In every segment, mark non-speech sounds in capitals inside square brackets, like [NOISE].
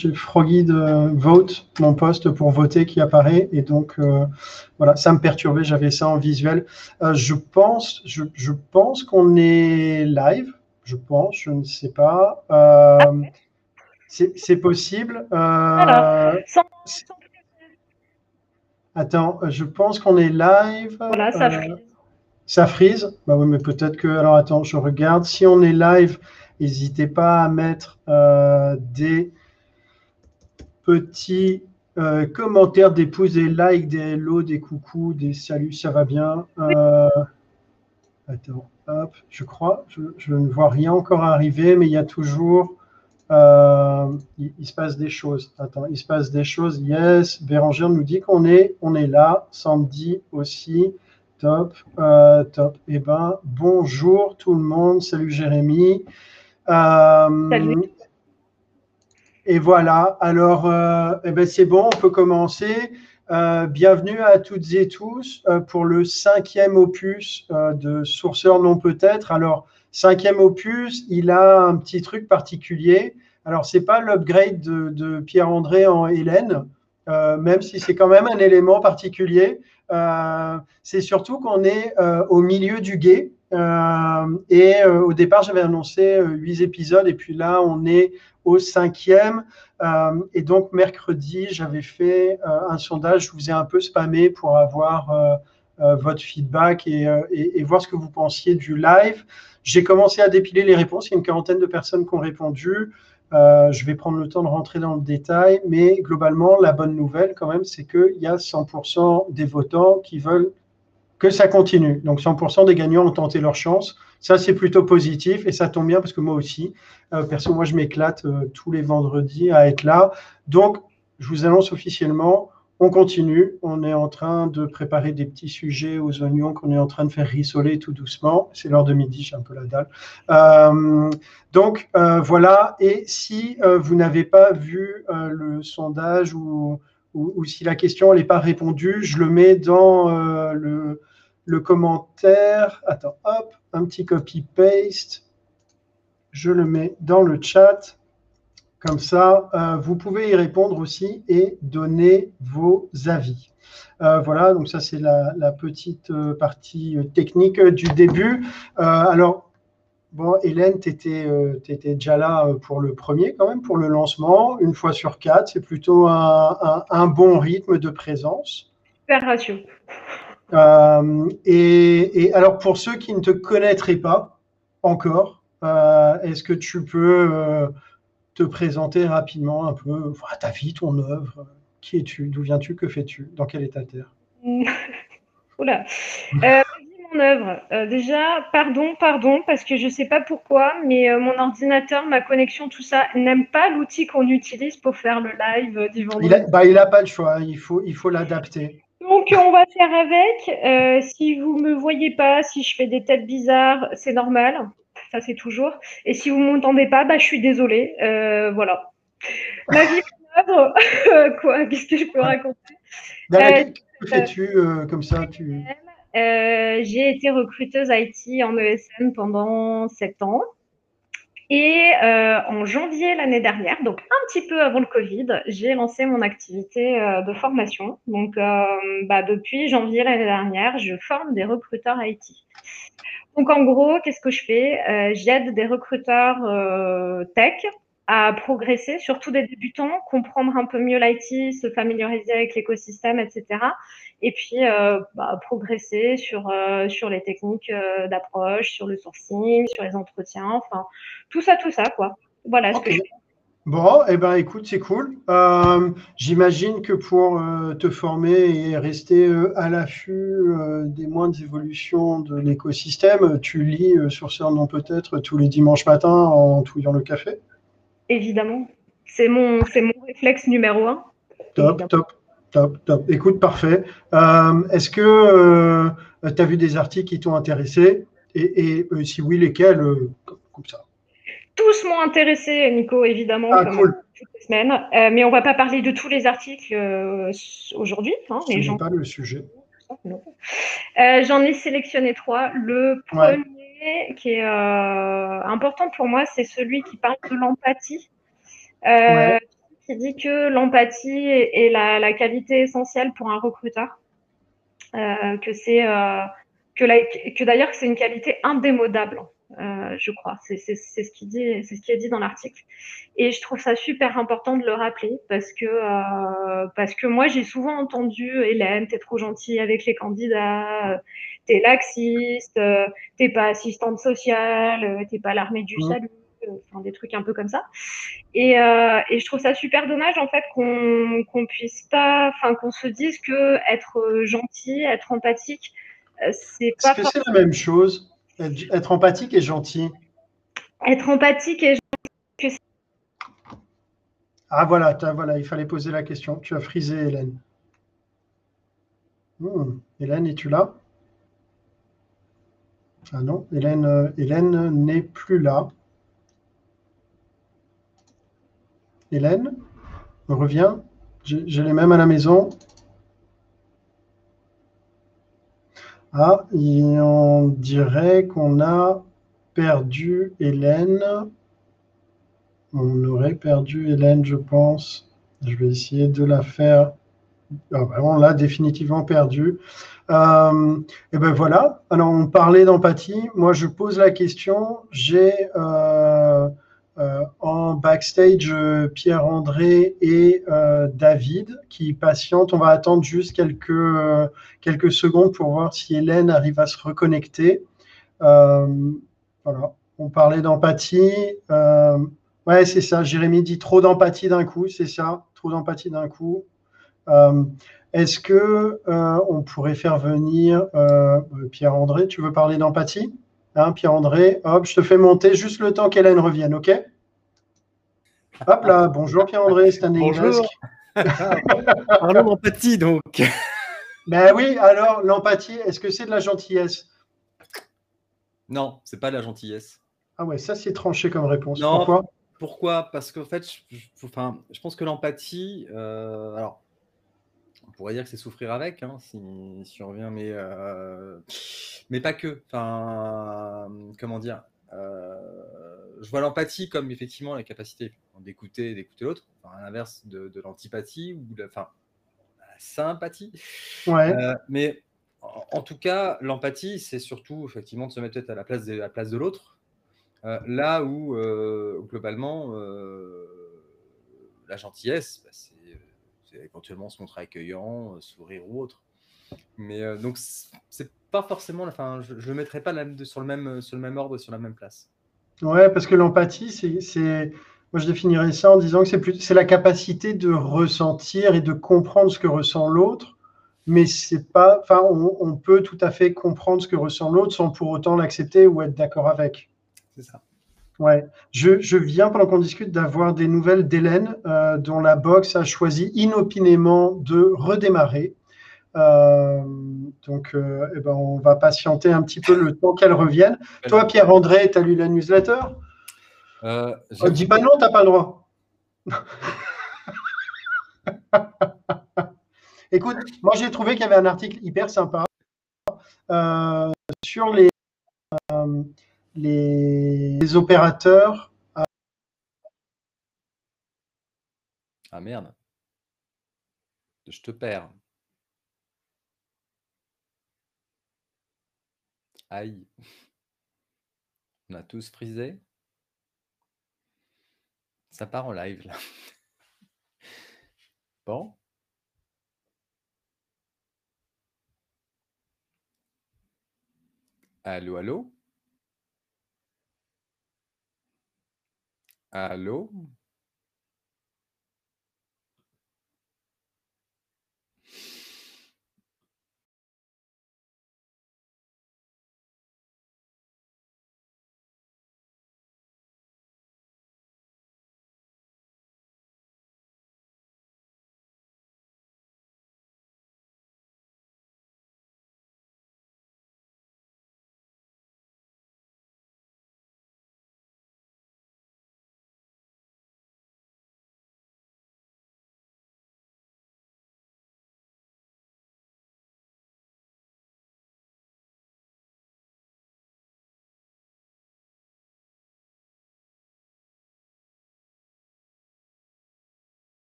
j'ai Froggy de Vote, mon poste pour voter qui apparaît. Et donc, euh, voilà, ça me perturbait, j'avais ça en visuel. Euh, je pense, je, je pense qu'on est live. Je pense, je ne sais pas. Euh, c'est possible. Sans... Attends, je pense qu'on est live. Voilà, ça frise. Ça frise Bah oui, mais peut-être que. Alors attends, je regarde. Si on est live, n'hésitez pas à mettre des petits euh, commentaires, des pouces, des likes, des hello, des coucous, des saluts, ça va bien. Euh, attends, hop, je crois, je, ne vois rien encore arriver, mais il y a toujours. Euh, il, se passe des choses. Attends, il se passe des choses. Yes, Bérangère nous dit qu'on est, on est là. Sandy aussi. Top, top. Eh ben, bonjour tout le monde. Salut Jérémy. Salut. Et voilà, alors euh, eh ben c'est bon, on peut commencer. Euh, bienvenue à toutes et tous euh, pour le cinquième opus de Sourceur non peut-être. Alors, cinquième opus, il a un petit truc particulier. Alors, c'est pas l'upgrade de, Pierre-André en Hélène, même si c'est quand même un élément particulier. c'est surtout qu'on est au milieu du guet. et au départ, j'avais annoncé huit épisodes, et puis là, on est au cinquième. Euh, et donc, mercredi, j'avais fait euh, un sondage, je vous ai un peu spammé pour avoir euh, votre feedback et, et, voir ce que vous pensiez du live. J'ai commencé à dépiler les réponses. Il y a une quarantaine de personnes qui ont répondu. je vais prendre le temps de rentrer dans le détail, mais globalement, la bonne nouvelle quand même, c'est qu'il y a 100% des votants qui veulent que ça continue. Donc 100% des gagnants ont tenté leur chance. Ça, c'est plutôt positif et ça tombe bien parce que moi aussi, euh, perso, moi, je m'éclate euh, tous les vendredis à être là. Donc, je vous annonce officiellement, on continue. On est en train de préparer des petits sujets aux oignons qu'on est en train de faire rissoler tout doucement. C'est l'heure de midi, j'ai un peu la dalle. Euh, donc, voilà. Et si vous n'avez pas vu le sondage ou, ou, si la question n'est pas répondue, je le mets dans le le commentaire. Attends, hop, un petit copy-paste. Je le mets dans le chat. Comme ça, euh, vous pouvez y répondre aussi et donner vos avis. Euh, voilà, donc ça c'est la, petite euh, partie technique du début. alors, bon, Hélène, tu étais, déjà là pour le premier quand même, pour le lancement, une fois sur quatre. C'est plutôt un, un, bon rythme de présence. Super ratio. Euh, et, alors, pour ceux qui ne te connaîtraient pas encore, euh, est-ce que tu peux euh, te présenter rapidement un peu ta vie, ton œuvre? Qui es-tu? D'où viens-tu? Que fais-tu? Dans quel état terre [LAUGHS] Oula mon œuvre. déjà, pardon, pardon, parce que je ne sais pas pourquoi, mais mon ordinateur, ma connexion, tout ça, n'aime pas l'outil qu'on utilise pour faire le live du vendredi. Il n'a bah, pas le choix, il faut il faut l'adapter. Donc, on va faire avec. Euh, si vous me voyez pas, si je fais des têtes bizarres, c'est normal. Ça, c'est toujours. Et si vous m'entendez pas, bah, je suis désolée. Euh, voilà. Ma vie œuvre. [LAUGHS] Quoi Qu'est-ce que je peux raconter? Euh, Que fais-tu comme ça tu... J'ai été recruteuse IT en ESN pendant 7 ans. Et euh, en janvier l'année dernière, donc un petit peu avant le Covid, j'ai lancé mon activité euh, de formation. Donc euh, bah, depuis janvier l'année dernière, je forme des recruteurs IT. Donc en gros, qu'est-ce que je fais? J'aide des recruteurs tech à progresser, surtout des débutants, comprendre un peu mieux l'IT, se familiariser avec l'écosystème, etc. Et puis bah, progresser sur, sur les techniques d'approche, sur le sourcing, sur les entretiens, enfin tout ça, tout ça, quoi. Voilà ce que je. Bon, eh ben, écoute, c'est cool. Euh, j'imagine que pour euh, te former et rester euh, à l'affût des moindres évolutions de l'écosystème, tu lis sur ce nom peut-être tous les dimanches matins en touillant le café? Évidemment. C'est mon, mon réflexe numéro un. Top, top, top, top. Écoute, parfait. Est-ce que tu as vu des articles qui t'ont intéressé? Et, et si oui, lesquels Comme ça? Tous m'ont intéressé, Nico, évidemment, ah, comme toutes les semaines. Euh, mais on ne va pas parler de tous les articles euh, aujourd'hui. Hein, Ce n'est pas le sujet. Euh, j'en ai sélectionné trois. Le premier, qui est important pour moi, c'est celui qui parle de l'empathie. qui dit que l'empathie est, la, qualité essentielle pour un recruteur, euh, que c'est euh, que, que d'ailleurs c'est une qualité indémodable. Euh, je crois. C'est ce qui dit, c'est ce qui est dit dans l'article. Et je trouve ça super important de le rappeler parce que euh, parce que moi j'ai souvent entendu Hélène, t'es trop gentille avec les candidats, t'es laxiste, t'es pas assistante sociale, t'es pas l'armée du mmh. salut. Enfin, des trucs un peu comme ça. Et, euh, et je trouve ça super dommage en fait qu'on qu'on puisse pas, enfin qu'on se dise que être gentil, être empathique, c'est pas. Est-ce que c'est la même chose? Être empathique et gentil. Être empathique et gentil. Ah voilà, voilà, il fallait poser la question. Tu as frisé Hélène. Hmm, Hélène, es-tu là? Ah non, Hélène, euh, Hélène n'est plus là. Hélène, reviens. J'ai les mêmes à la maison. Ah, on dirait qu'on a perdu Hélène. On aurait perdu Hélène, je pense. Je vais essayer de la faire. Ah, ben, on l'a définitivement perdue. Euh, et ben voilà. Alors, on parlait d'empathie. Moi, je pose la question. J'ai euh, en backstage euh, Pierre-André et euh, David qui patientent. On va attendre juste quelques, quelques secondes pour voir si Hélène arrive à se reconnecter. voilà. On parlait d'empathie. ouais, c'est ça. Jérémy dit trop d'empathie d'un coup. C'est ça. Trop d'empathie d'un coup. Est-ce que on pourrait faire venir Pierre-André Tu veux parler d'empathie? Hein, Pierre-André, hop, je te fais monter juste le temps qu'Hélène revienne, ok? Hop là, bonjour Pierre-André, c'est un Bonjour. Parlons d'empathie donc. Ben oui, alors l'empathie, est-ce que c'est de la gentillesse? Non, c'est pas de la gentillesse. Ah ouais, ça c'est tranché comme réponse. pourquoi? Pourquoi? Parce qu'en fait, je, enfin, je pense que l'empathie, euh, alors pourrait dire que c'est souffrir avec, hein, si, on revient, mais, euh, mais pas que. Enfin, comment dire euh, Je vois l'empathie comme effectivement la capacité d'écouter d'écouter l'autre, à l'inverse de, l'antipathie ou de enfin, la sympathie. Ouais. Euh, mais en, tout cas, l'empathie, c'est surtout effectivement de se mettre à la place de, la place de l'autre. là où, globalement, la gentillesse, bah, c'est éventuellement se montrer accueillant, euh, sourire ou autre. Mais euh, donc, c'est pas forcément, enfin, je ne mettrai pas sur, le même, sur le même ordre, sur la même place. Ouais, parce que l'empathie, c'est. Moi, je définirais ça en disant que c'est la capacité de ressentir et de comprendre ce que ressent l'autre, mais c'est pas. Enfin, on, on, peut tout à fait comprendre ce que ressent l'autre sans pour autant l'accepter ou être d'accord avec. C'est ça. Ouais, je, viens pendant qu'on discute d'avoir des nouvelles d'Hélène, euh, dont la boxe a choisi inopinément de redémarrer. Euh, donc, euh, eh ben, on va patienter un petit peu le temps qu'elle revienne. Toi, Pierre-André, tu as lu la newsletter? Euh, Dis pas non, tu n'as pas le droit. [LAUGHS] Écoute, moi j'ai trouvé qu'il y avait un article hyper sympa sur les les, opérateurs. Ah merde. Je te perds. Aïe. On a tous frisé. Ça part en live là. [LAUGHS] Bon. Allô, allô? Allô?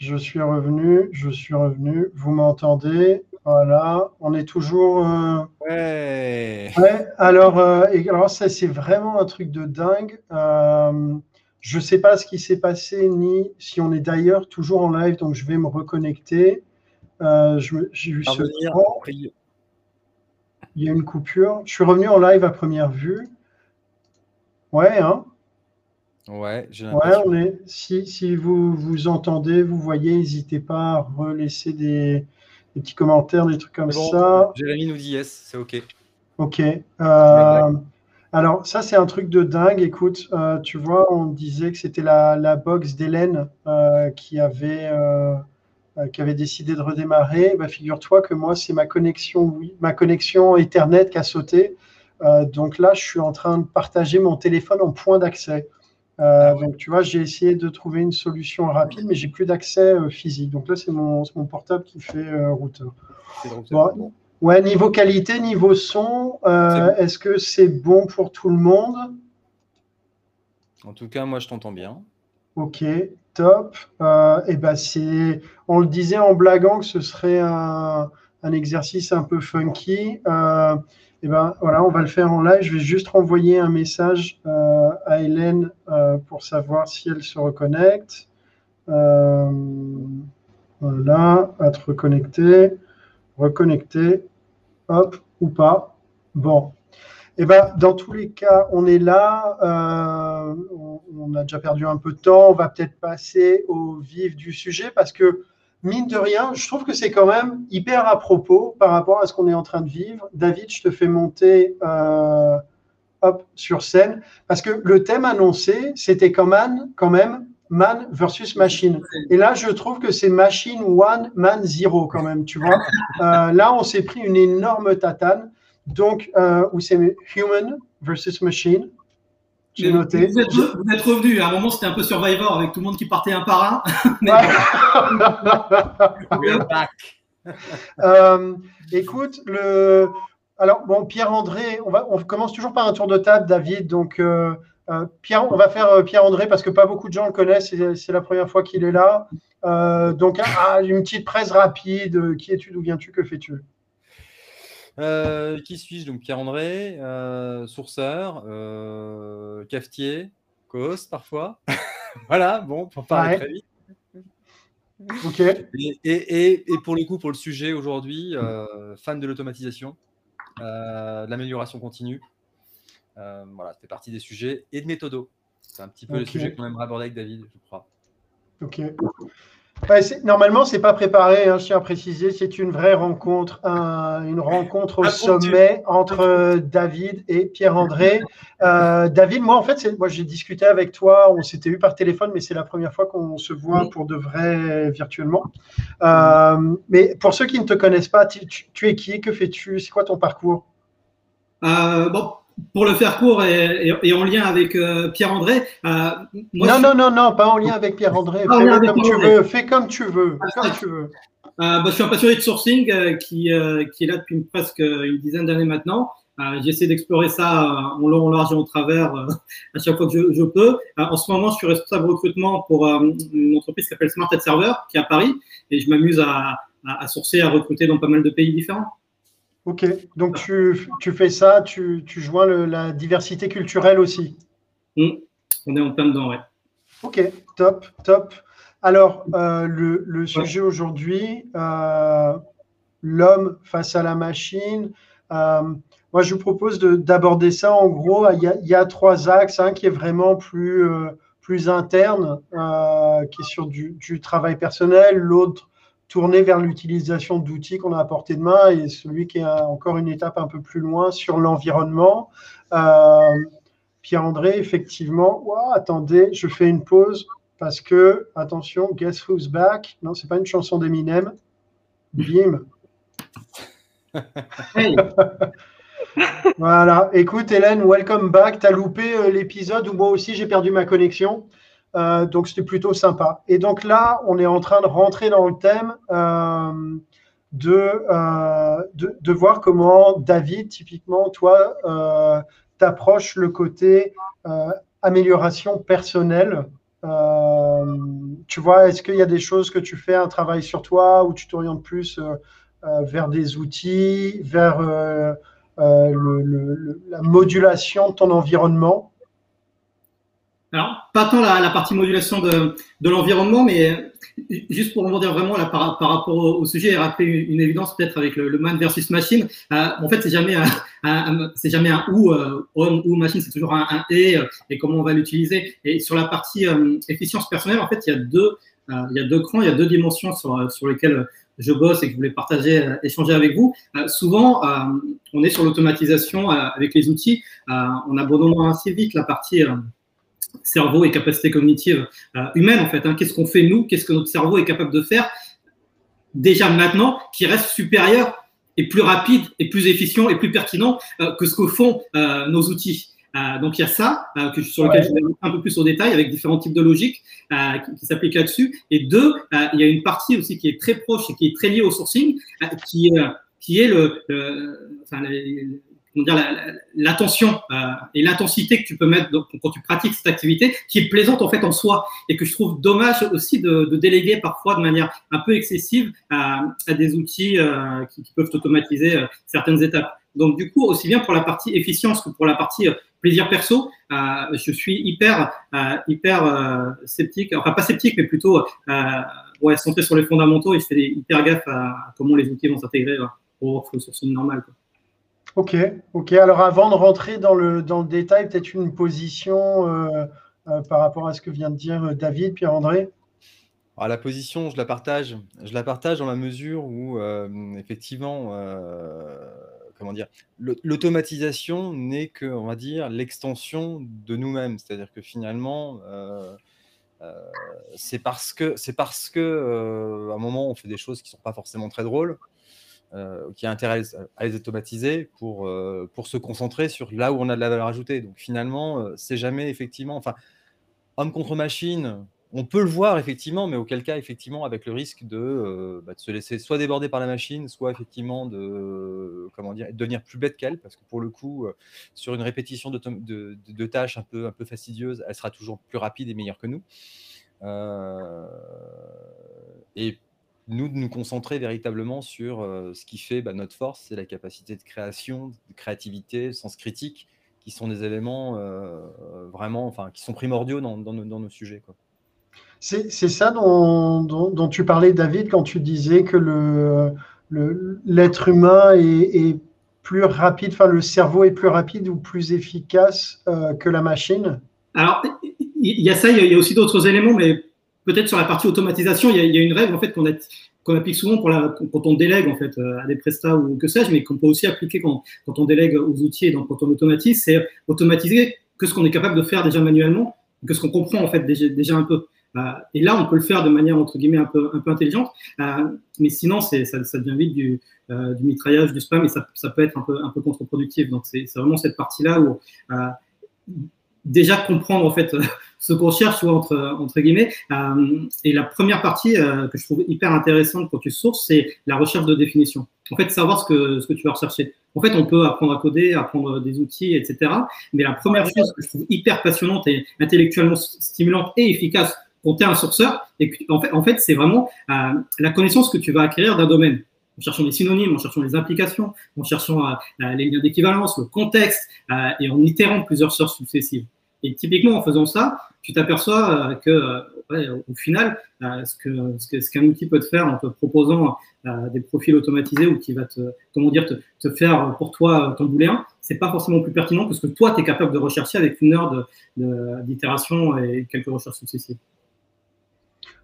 Je suis revenu, je suis revenu. Vous m'entendez? Voilà, on est toujours. Euh, ouais. ouais. Alors, euh, alors ça, c'est vraiment un truc de dingue. Euh, je ne sais pas ce qui s'est passé ni si on est d'ailleurs toujours en live, donc je vais me reconnecter. J'ai eu ce Il y a une coupure. Je suis revenu en live à première vue. Ouais, hein Ouais, j'ai Ouais, on est. Si, si vous vous entendez, vous voyez, n'hésitez pas à relaisser des, des petits commentaires, des trucs comme ça. Jérémy nous dit yes, c'est OK. Ok. Euh, alors, ça, c'est un truc de dingue. Écoute, euh, tu vois, on disait que c'était la, la box d'Hélène euh, qui, avait, qui avait décidé de redémarrer. Bah, Figure-toi que moi, c'est ma connexion, oui, ma connexion Ethernet qui a sauté. donc là, je suis en train de partager mon téléphone en point d'accès. Euh, ah donc, tu vois, j'ai essayé de trouver une solution rapide, mais j'ai plus d'accès euh, physique. Donc là, c'est mon, mon, portable qui fait euh, routeur. Ouais, niveau qualité, niveau son, est-ce que c'est bon pour tout le monde? En tout cas, moi, je t'entends bien. Ok, top. et eh ben, c'est, on le disait en blaguant que ce serait un, un exercice un peu funky. Et eh ben voilà, on va le faire en live. Je vais juste renvoyer un message euh, à Hélène euh, pour savoir si elle se reconnecte. Euh, voilà, être reconnecté, reconnecté, hop, ou pas. Bon. Et eh ben, dans tous les cas, on est là. On, a déjà perdu un peu de temps. On va peut-être passer au vif du sujet parce que mine de rien, je trouve que c'est quand même hyper à propos par rapport à ce qu'on est en train de vivre. David, je te fais monter euh, sur scène parce que le thème annoncé, c'était quand même, quand même man versus machine. Et là, je trouve que c'est machine one, man zero quand même, tu vois. Euh, là, on s'est pris une énorme tatane. Donc, euh, où c'est human versus machine. J'ai noté. Vous êtes, revenu. À un moment, c'était un peu Survivor avec tout le monde qui partait un par un. [LAUGHS] [LAUGHS] euh, écoute, le. Alors, bon, Pierre-André, on, va, on commence toujours par un tour de table, David. Donc, euh, euh Pierre, on va faire Pierre-André parce que pas beaucoup de gens le connaissent. C'est la première fois qu'il est là. Euh, donc, ah, une petite presse rapide. Qui es-tu D'où viens-tu Que fais-tu? Euh, qui suis-je? Donc Pierre-André, euh, sourceur, euh, cafetier, co-host parfois. [LAUGHS] voilà, bon, pour parler très vite. Ok. Et, pour le coup, pour le sujet aujourd'hui, fan de l'automatisation, de l'amélioration continue. voilà, c'était partie des sujets et de méthodo. C'est un petit peu le sujet qu'on aimerait aborder avec David, je crois. Ok. Normalement, ce n'est pas préparé, hein, je tiens à préciser, c'est une vraie rencontre, une rencontre au sommet entre euh, David et Pierre-André. Euh, David, moi, en fait, moi, j'ai discuté avec toi, on s'était eu par téléphone, mais c'est la première fois qu'on se voit pour de vrai virtuellement. Euh, mais pour ceux qui ne te connaissent pas, tu, tu es qui? Que fais-tu? C'est quoi ton parcours? Bon, pour le faire court et, en lien avec euh, Pierre-André. Euh, non, non, non, non, pas en lien avec Pierre-André. Fais comme tu veux. Fais comme tu veux. comme tu veux. bah, je suis un passionné de sourcing euh, qui, qui est là depuis presque une dizaine d'années maintenant. J'essaie d'explorer ça en long, en large et en travers à chaque fois que je, peux. en ce moment, je suis responsable de recrutement pour une entreprise qui s'appelle Smart Ad Server, qui est à Paris, et je m'amuse à, à, à sourcer, à recruter dans pas mal de pays différents. Ok, donc tu, tu fais ça, tu, tu joins le, la diversité culturelle aussi. Mmh. On est en plein dedans, ouais. Ok, top, top. Alors, euh, le, le, sujet aujourd'hui, euh, l'homme face à la machine. Euh, moi, je vous propose d'aborder ça en gros. Il y, a, il y a trois axes, un qui est vraiment plus, plus interne, qui est sur du, du travail personnel, l'autre tourné vers l'utilisation d'outils qu'on a à portée de main et celui qui est encore une étape un peu plus loin sur l'environnement. Euh, Pierre-André, effectivement, attendez, je fais une pause parce que, attention, Guess Who's Back? Non, c'est pas une chanson d'Eminem. Bim [LAUGHS] voilà, écoute Hélène, welcome back. Tu as loupé euh, l'épisode où moi aussi j'ai perdu ma connexion? Euh, donc c'était plutôt sympa. Et donc là, on est en train de rentrer dans le thème euh, euh, de, de, voir comment David, typiquement, toi, t'approches le côté amélioration personnelle tu vois, est-ce qu'il y a des choses que tu fais, un travail sur toi, où tu t'orientes plus vers des outils, vers la modulation de ton environnement? Alors, pas tant la, la partie modulation de, de l'environnement, mais juste pour dire vraiment là, par, par rapport au, sujet et rappeler une, évidence peut-être avec le, man versus machine. Euh, en fait, c'est jamais un, un c'est jamais un ou euh, homme ou machine, c'est toujours un, un, et euh, et comment on va l'utiliser. Et sur la partie euh, efficience personnelle, en fait, il y a deux il y a deux crans, il y a deux dimensions sur, sur lesquelles je bosse et que je voulais partager, échanger avec vous. souvent, on est sur l'automatisation avec les outils. on abandonne assez vite la partie cerveau et capacités cognitives euh, humaines, en fait. Hein. Qu'est-ce qu'on fait, nous? Qu'est-ce que notre cerveau est capable de faire? Déjà maintenant qui reste supérieur et plus rapide et plus efficient et plus pertinent euh, que ce que font euh, nos outils. donc il y a ça que, sur lequel je vais un peu plus au détail avec différents types de logiques qui, qui s'appliquent là-dessus. Et deux, il y a une partie aussi qui est très proche et qui est très liée au sourcing, qui, qui est le, enfin, dire, l'attention euh, et l'intensité que tu peux mettre quand tu pratiques cette activité, qui est plaisante en fait en soi, et que je trouve dommage aussi de, déléguer parfois de manière un peu excessive à, à des outils euh, qui, peuvent automatiser euh, certaines étapes. Donc du coup, aussi bien pour la partie efficience que pour la partie plaisir perso, je suis hyper hyper sceptique, enfin pas sceptique, mais plutôt ouais, centré sur les fondamentaux et je fais hyper gaffe à, comment les outils vont s'intégrer au workflow sourcing normal. Ok, ok. Alors avant de rentrer dans le, dans le détail, peut-être une position euh, euh, par rapport à ce que vient de dire euh, David, Pierre-André? Ah, La position, je la partage. Je la partage dans la mesure où, effectivement, comment dire, l'automatisation n'est que, on va dire, l'extension de nous-mêmes. C'est-à-dire que finalement, c'est parce que, c'est parce que, à un moment, on fait des choses qui ne sont pas forcément très drôles qui a intérêt à les automatiser pour, euh, pour se concentrer sur là où on a de la valeur ajoutée. Donc finalement, euh, c'est jamais effectivement, enfin, homme contre machine, on peut le voir effectivement, mais auquel cas, effectivement, avec le risque de, bah, de se laisser soit déborder par la machine, soit effectivement de, comment dire, devenir plus bête qu'elle, parce que pour le coup, sur une répétition de, tâches un peu, un peu fastidieuses, elle sera toujours plus rapide et meilleure que nous. et nous de nous concentrer véritablement sur euh, ce qui fait bah, notre force, c'est la capacité de création, de créativité, sens critique, qui sont des éléments euh, vraiment, enfin, qui sont primordiaux dans, dans, nos, sujets. C'est ça dont, dont, tu parlais, David, quand tu disais que l'être le, humain est, plus rapide, enfin le cerveau est plus rapide ou plus efficace euh, que la machine? Alors, il y a ça, il y a aussi d'autres éléments, mais peut-être sur la partie automatisation, il y a, une règle en fait qu'on applique souvent quand on délègue en fait à des prestats ou que sais-je, mais qu'on peut aussi appliquer quand, on délègue aux outils et donc quand on automatise, c'est automatiser que ce qu'on est capable de faire déjà manuellement, que ce qu'on comprend en fait déjà, un peu. Euh, et là, on peut le faire de manière entre guillemets un peu, intelligente, euh, mais sinon, ça, devient vite du, euh, mitraillage, du spam, et ça, peut être un peu, contre-productif. Donc, c'est vraiment cette partie-là où déjà comprendre en fait [LAUGHS] ce qu'on cherche entre entre guillemets. Euh, et la première partie euh, que je trouve hyper intéressante quand tu sources c'est la recherche de définition. En fait savoir ce que ce que tu vas rechercher. En fait on peut apprendre à coder apprendre des outils etc mais la première chose que je trouve hyper passionnante et intellectuellement stimulante et efficace quand tu es un sourceur et en fait en fait c'est vraiment euh, la connaissance que tu vas acquérir d'un domaine en cherchant des synonymes, en cherchant des implications, en cherchant euh, les liens d'équivalence, le contexte, euh, et en itérant plusieurs sources successives. Et typiquement, en faisant ça, tu t'aperçois euh, que, au final, ce qu'un outil peut te faire en te proposant des profils automatisés ou qui va te, comment dire, te, te faire pour toi ton booléen, c'est pas forcément plus pertinent que ce que toi, tu es capable de rechercher avec une heure d'itération et quelques recherches successives.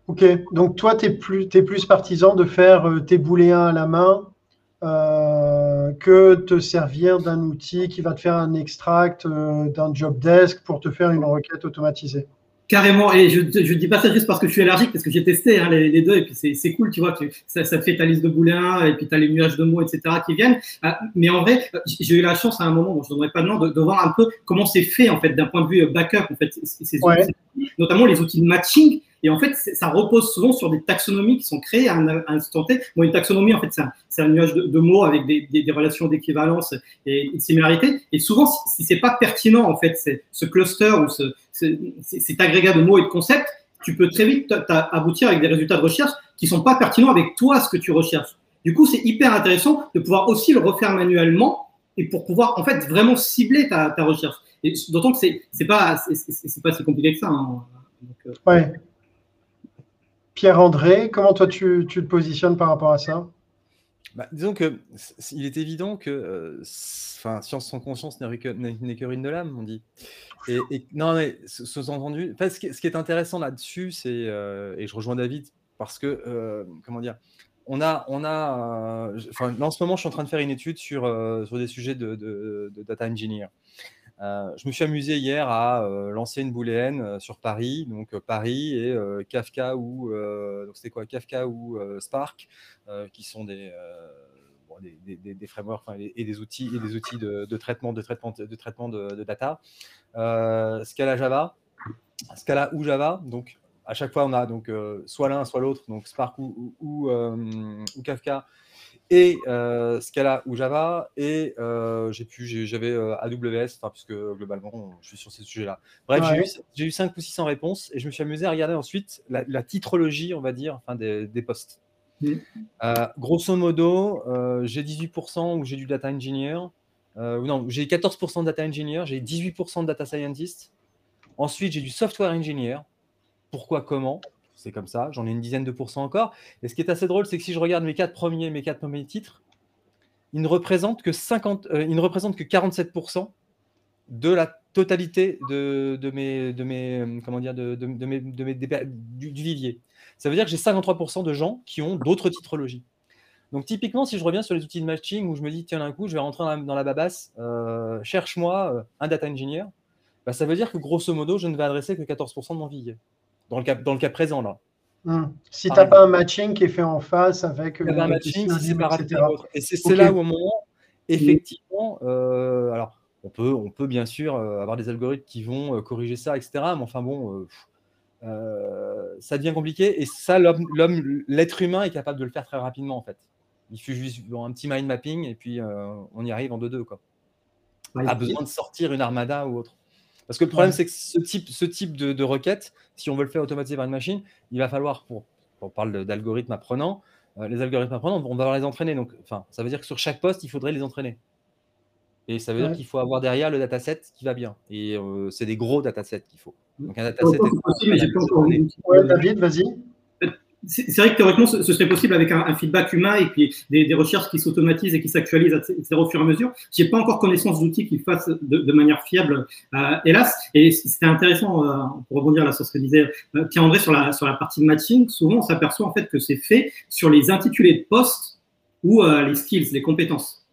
Ok, donc toi, tu es plus, es plus partisan de faire euh, tes booléens à la main euh, que te servir d'un outil qui va te faire un extract euh, d'un job desk pour te faire une requête automatisée? Carrément, et je ne dis pas ça juste parce que je suis allergique, parce que j'ai testé hein, les, deux, et puis c'est cool, tu vois, ça, ça, te fait ta liste de booléens, et puis tu as les nuages de mots, etc., qui viennent. mais en vrai, j'ai eu la chance à un moment, bon, je ne donnerai pas de nom, de, de, voir un peu comment c'est fait, en fait, d'un point de vue backup, en fait, ces, ouais. notamment les outils de matching, Et en fait, ça repose souvent sur des taxonomies qui sont créées à un, instant T. Bon, une taxonomie, en fait, c'est un, nuage de, mots avec des, relations d'équivalence et, de similarité. Et souvent, si, c'est pas pertinent, en fait, ce cluster ou ce, cet agrégat de mots et de concepts, tu peux très vite aboutir avec des résultats de recherche qui sont pas pertinents avec toi, ce que tu recherches. Du coup, c'est hyper intéressant de pouvoir aussi le refaire manuellement et pour pouvoir en fait vraiment cibler ta, recherche. D'autant que c'est pas pas si compliqué que ça. Hein. Euh, ouais. Pierre André, comment toi tu, tu, te positionnes par rapport à ça? Bah, Disons que il est évident que euh, science sans conscience n'est que, ruine de l'âme, on dit. Et, non mais sous-entendu, ce, ce qui est intéressant là-dessus, c'est euh, et je rejoins David parce que comment dire on a, on a, en ce moment, je suis en train de faire une étude sur, sur des sujets de data engineer. Euh, je me suis amusé hier à euh, lancer une booléenne euh, sur Paris, donc Paris et Kafka ou c'était quoi Kafka ou Spark, qui sont des, des, frameworks et des outils et des outils de, traitement de traitement de traitement de, data. Scala Java, Scala ou Java, donc à chaque fois on a donc soit l'un soit l'autre, donc Spark ou Kafka et euh, Scala ou Java, et euh, j'ai pu, j'avais euh, AWS, puisque globalement, je suis sur ces sujets-là. Bref, j'ai eu, 5 ou 600 réponses, et je me suis amusé à regarder ensuite la, titrologie, on va dire, enfin, des, des postes. Mmh. grosso modo, j'ai 18% où j'ai du data engineer, non, j'ai 14% de data engineer, j'ai 18% de data scientist. Ensuite, j'ai du software engineer. Pourquoi, comment? C'est comme ça. J'en ai une dizaine de pourcents encore. Et ce qui est assez drôle, c'est que si je regarde mes quatre premiers, mes quatre premiers titres, ils ne représentent que 50, euh, ils ne représentent que 47% de la totalité de, de, mes, euh, comment dire, de, de, mes, mes, du, vivier. Ça veut dire que j'ai 53% de gens qui ont d'autres titrologies. Donc typiquement, si je reviens sur les outils de matching où je me dis, tiens, d'un coup, je vais rentrer dans la, babasse, euh, cherche-moi un data engineer, bah, ça veut dire que grosso modo, je ne vais adresser que 14% de mon vivier dans le cas, dans le cas présent là. Hmm. Si tu n'as pas un matching qui est fait en face avec. Euh, un matching, c'est Et c'est là où, au moment, effectivement, euh, alors, on peut, on peut bien sûr euh, avoir des algorithmes qui vont corriger ça, etc. Mais enfin bon, ça devient compliqué. Et ça, l'homme, l'être humain est capable de le faire très rapidement, en fait. Il suffit juste un petit mind mapping et puis on y arrive en 2-2. Quoi. a besoin de sortir une armada ou autre. Parce que le problème, c'est que ce type, ce type de, requête, si on veut le faire automatiser par une machine, il va falloir, pour, on parle d'algorithmes apprenants, euh, les algorithmes apprenants, on va devoir les entraîner. Donc, enfin, ça veut dire que sur chaque poste, il faudrait les entraîner. Et ça veut dire qu'il faut avoir derrière le dataset qui va bien. Et euh, c'est des gros datasets qu'il faut. Donc un dataset. Est... David, vas-y c'est vrai que théoriquement, ce, serait possible avec un, feedback humain et puis des, recherches qui s'automatisent et qui s'actualisent au fur et à mesure. J'ai pas encore connaissance d'outils qui fassent de, manière fiable, euh, hélas. Et c'était intéressant, euh, pour rebondir là sur ce que disait euh, Pierre-André sur la, sur la partie de matching. Souvent, on s'aperçoit en fait que c'est fait sur les intitulés de poste ou les skills, les compétences.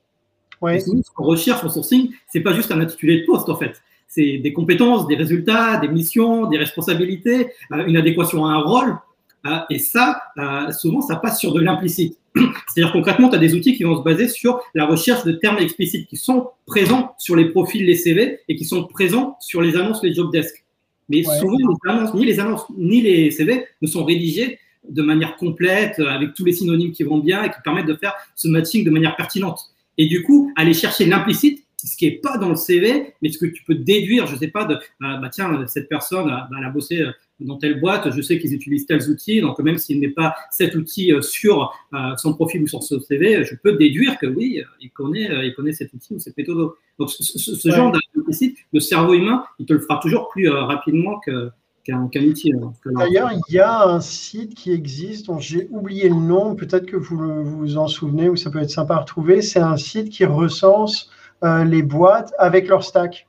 Ouais. ce qu'on recherche en sourcing, c'est pas juste un intitulé de poste en fait c'est des compétences, des résultats, des missions, des responsabilités, une adéquation à un rôle. Ah, et ça, euh, souvent, ça passe sur de l'implicite. [CLEARS THROAT] C'est-à-dire concrètement, tu as des outils qui vont se baser sur la recherche de termes explicites qui sont présents sur les profils, les CV et qui sont présents sur les annonces, les job desks. Mais souvent, les annonces, ni les annonces ni les CV ne sont rédigés de manière complète, avec tous les synonymes qui vont bien et qui permettent de faire ce matching de manière pertinente. Et du coup, aller chercher l'implicite, ce qui n'est pas dans le CV, mais ce que tu peux déduire, je ne sais pas, de, euh, bah, tiens, cette personne, bah, elle a bossé euh, dans telle boîte, je sais qu'ils utilisent tels outils, donc même s'il n'est pas cet outil euh, sur son profil ou sur son CV, je peux déduire que oui, il connaît, il connaît cet outil ou cette méthode. Donc ce, genre d'implicite, le cerveau humain, il te le fera toujours plus rapidement que, qu'un outil. D'ailleurs, il y a un site qui existe dont j'ai oublié le nom, peut-être que vous vous en souvenez ou ça peut être sympa à retrouver. C'est un site qui recense euh, les boîtes avec leur stack.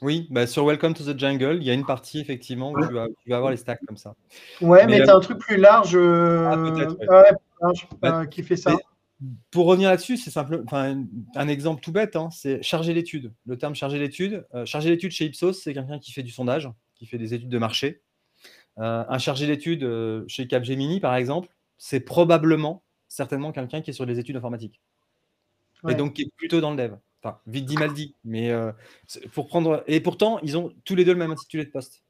Oui, bah sur Welcome to the Jungle, il y a une partie effectivement où tu, vas, avoir les stacks comme ça. Ouais, mais, tu as un truc plus large, euh, ah, bah, euh, qui fait ça. Pour revenir là-dessus, c'est simple, un exemple tout bête, hein, c'est charger l'étude. Le terme charger l'étude, charger l'étude chez Ipsos, c'est quelqu'un qui fait du sondage, qui fait des études de marché. un chargé d'études chez Capgemini, par exemple, c'est probablement, certainement quelqu'un qui est sur des études informatiques. Et donc qui est plutôt dans le dev. Enfin, vite dit, mal dit. Mais euh, pour prendre. Et pourtant, ils ont tous les deux le même intitulé de poste.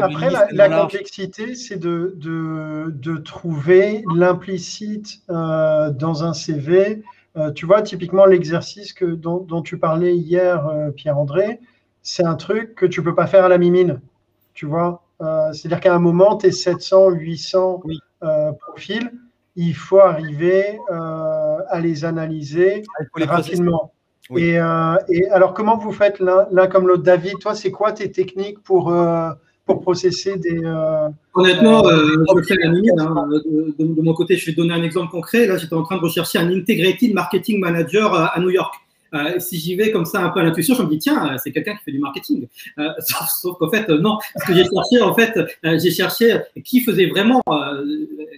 après la, complexité, c'est de, de, trouver l'implicite euh, dans un CV. Euh, tu vois, typiquement l'exercice que dont, dont, tu parlais hier, euh, Pierre-André, c'est un truc que tu peux pas faire à la mimine. Tu vois, c'est-à-dire qu'à un moment, tes 700, 800 profils, il faut arriver à les analyser rapidement. Et, et, alors, comment vous faites l'un comme l'autre? David, toi, c'est quoi tes techniques pour pour processer des. Euh, Honnêtement, euh, je fais la hein. de, mon côté, je vais donner un exemple concret. Là, j'étais en train de rechercher un Integrated Marketing Manager à New York. Euh, si j'y vais comme ça un peu à l'intuition, je me dis tiens, c'est quelqu'un qui fait du marketing. Euh, [LAUGHS] sauf, sauf qu'en fait, non. Ce que j'ai cherché, en fait, j'ai cherché qui faisait vraiment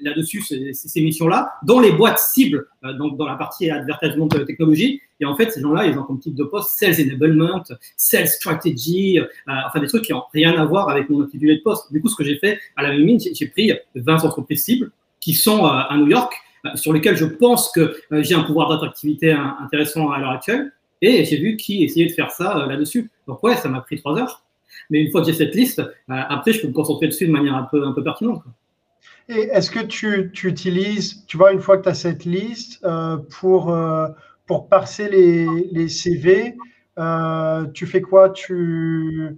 là-dessus ces, ces missions-là dans les boîtes cibles, donc dans la partie advertisement de technologie. Et en fait, ces gens-là, ils ont comme type de poste Sales Enablement, Sales Strategy, euh, enfin des trucs qui n'ont rien à voir avec mon intitulé de poste. Du coup, ce que j'ai fait à la mine, j'ai pris 20 entreprises cibles qui sont euh, à New York, euh, sur lesquelles je pense que j'ai un pouvoir d'attractivité intéressant à l'heure actuelle. Et j'ai vu qui essayait de faire ça là-dessus. Donc ouais, ça m'a pris trois heures. Mais une fois que j'ai cette liste, après, je peux me concentrer dessus de manière un peu, un peu pertinente. Et est-ce que tu, tu, utilises, tu vois, une fois que tu as cette liste, pour pour parser les, CV, euh, tu fais quoi? Euh,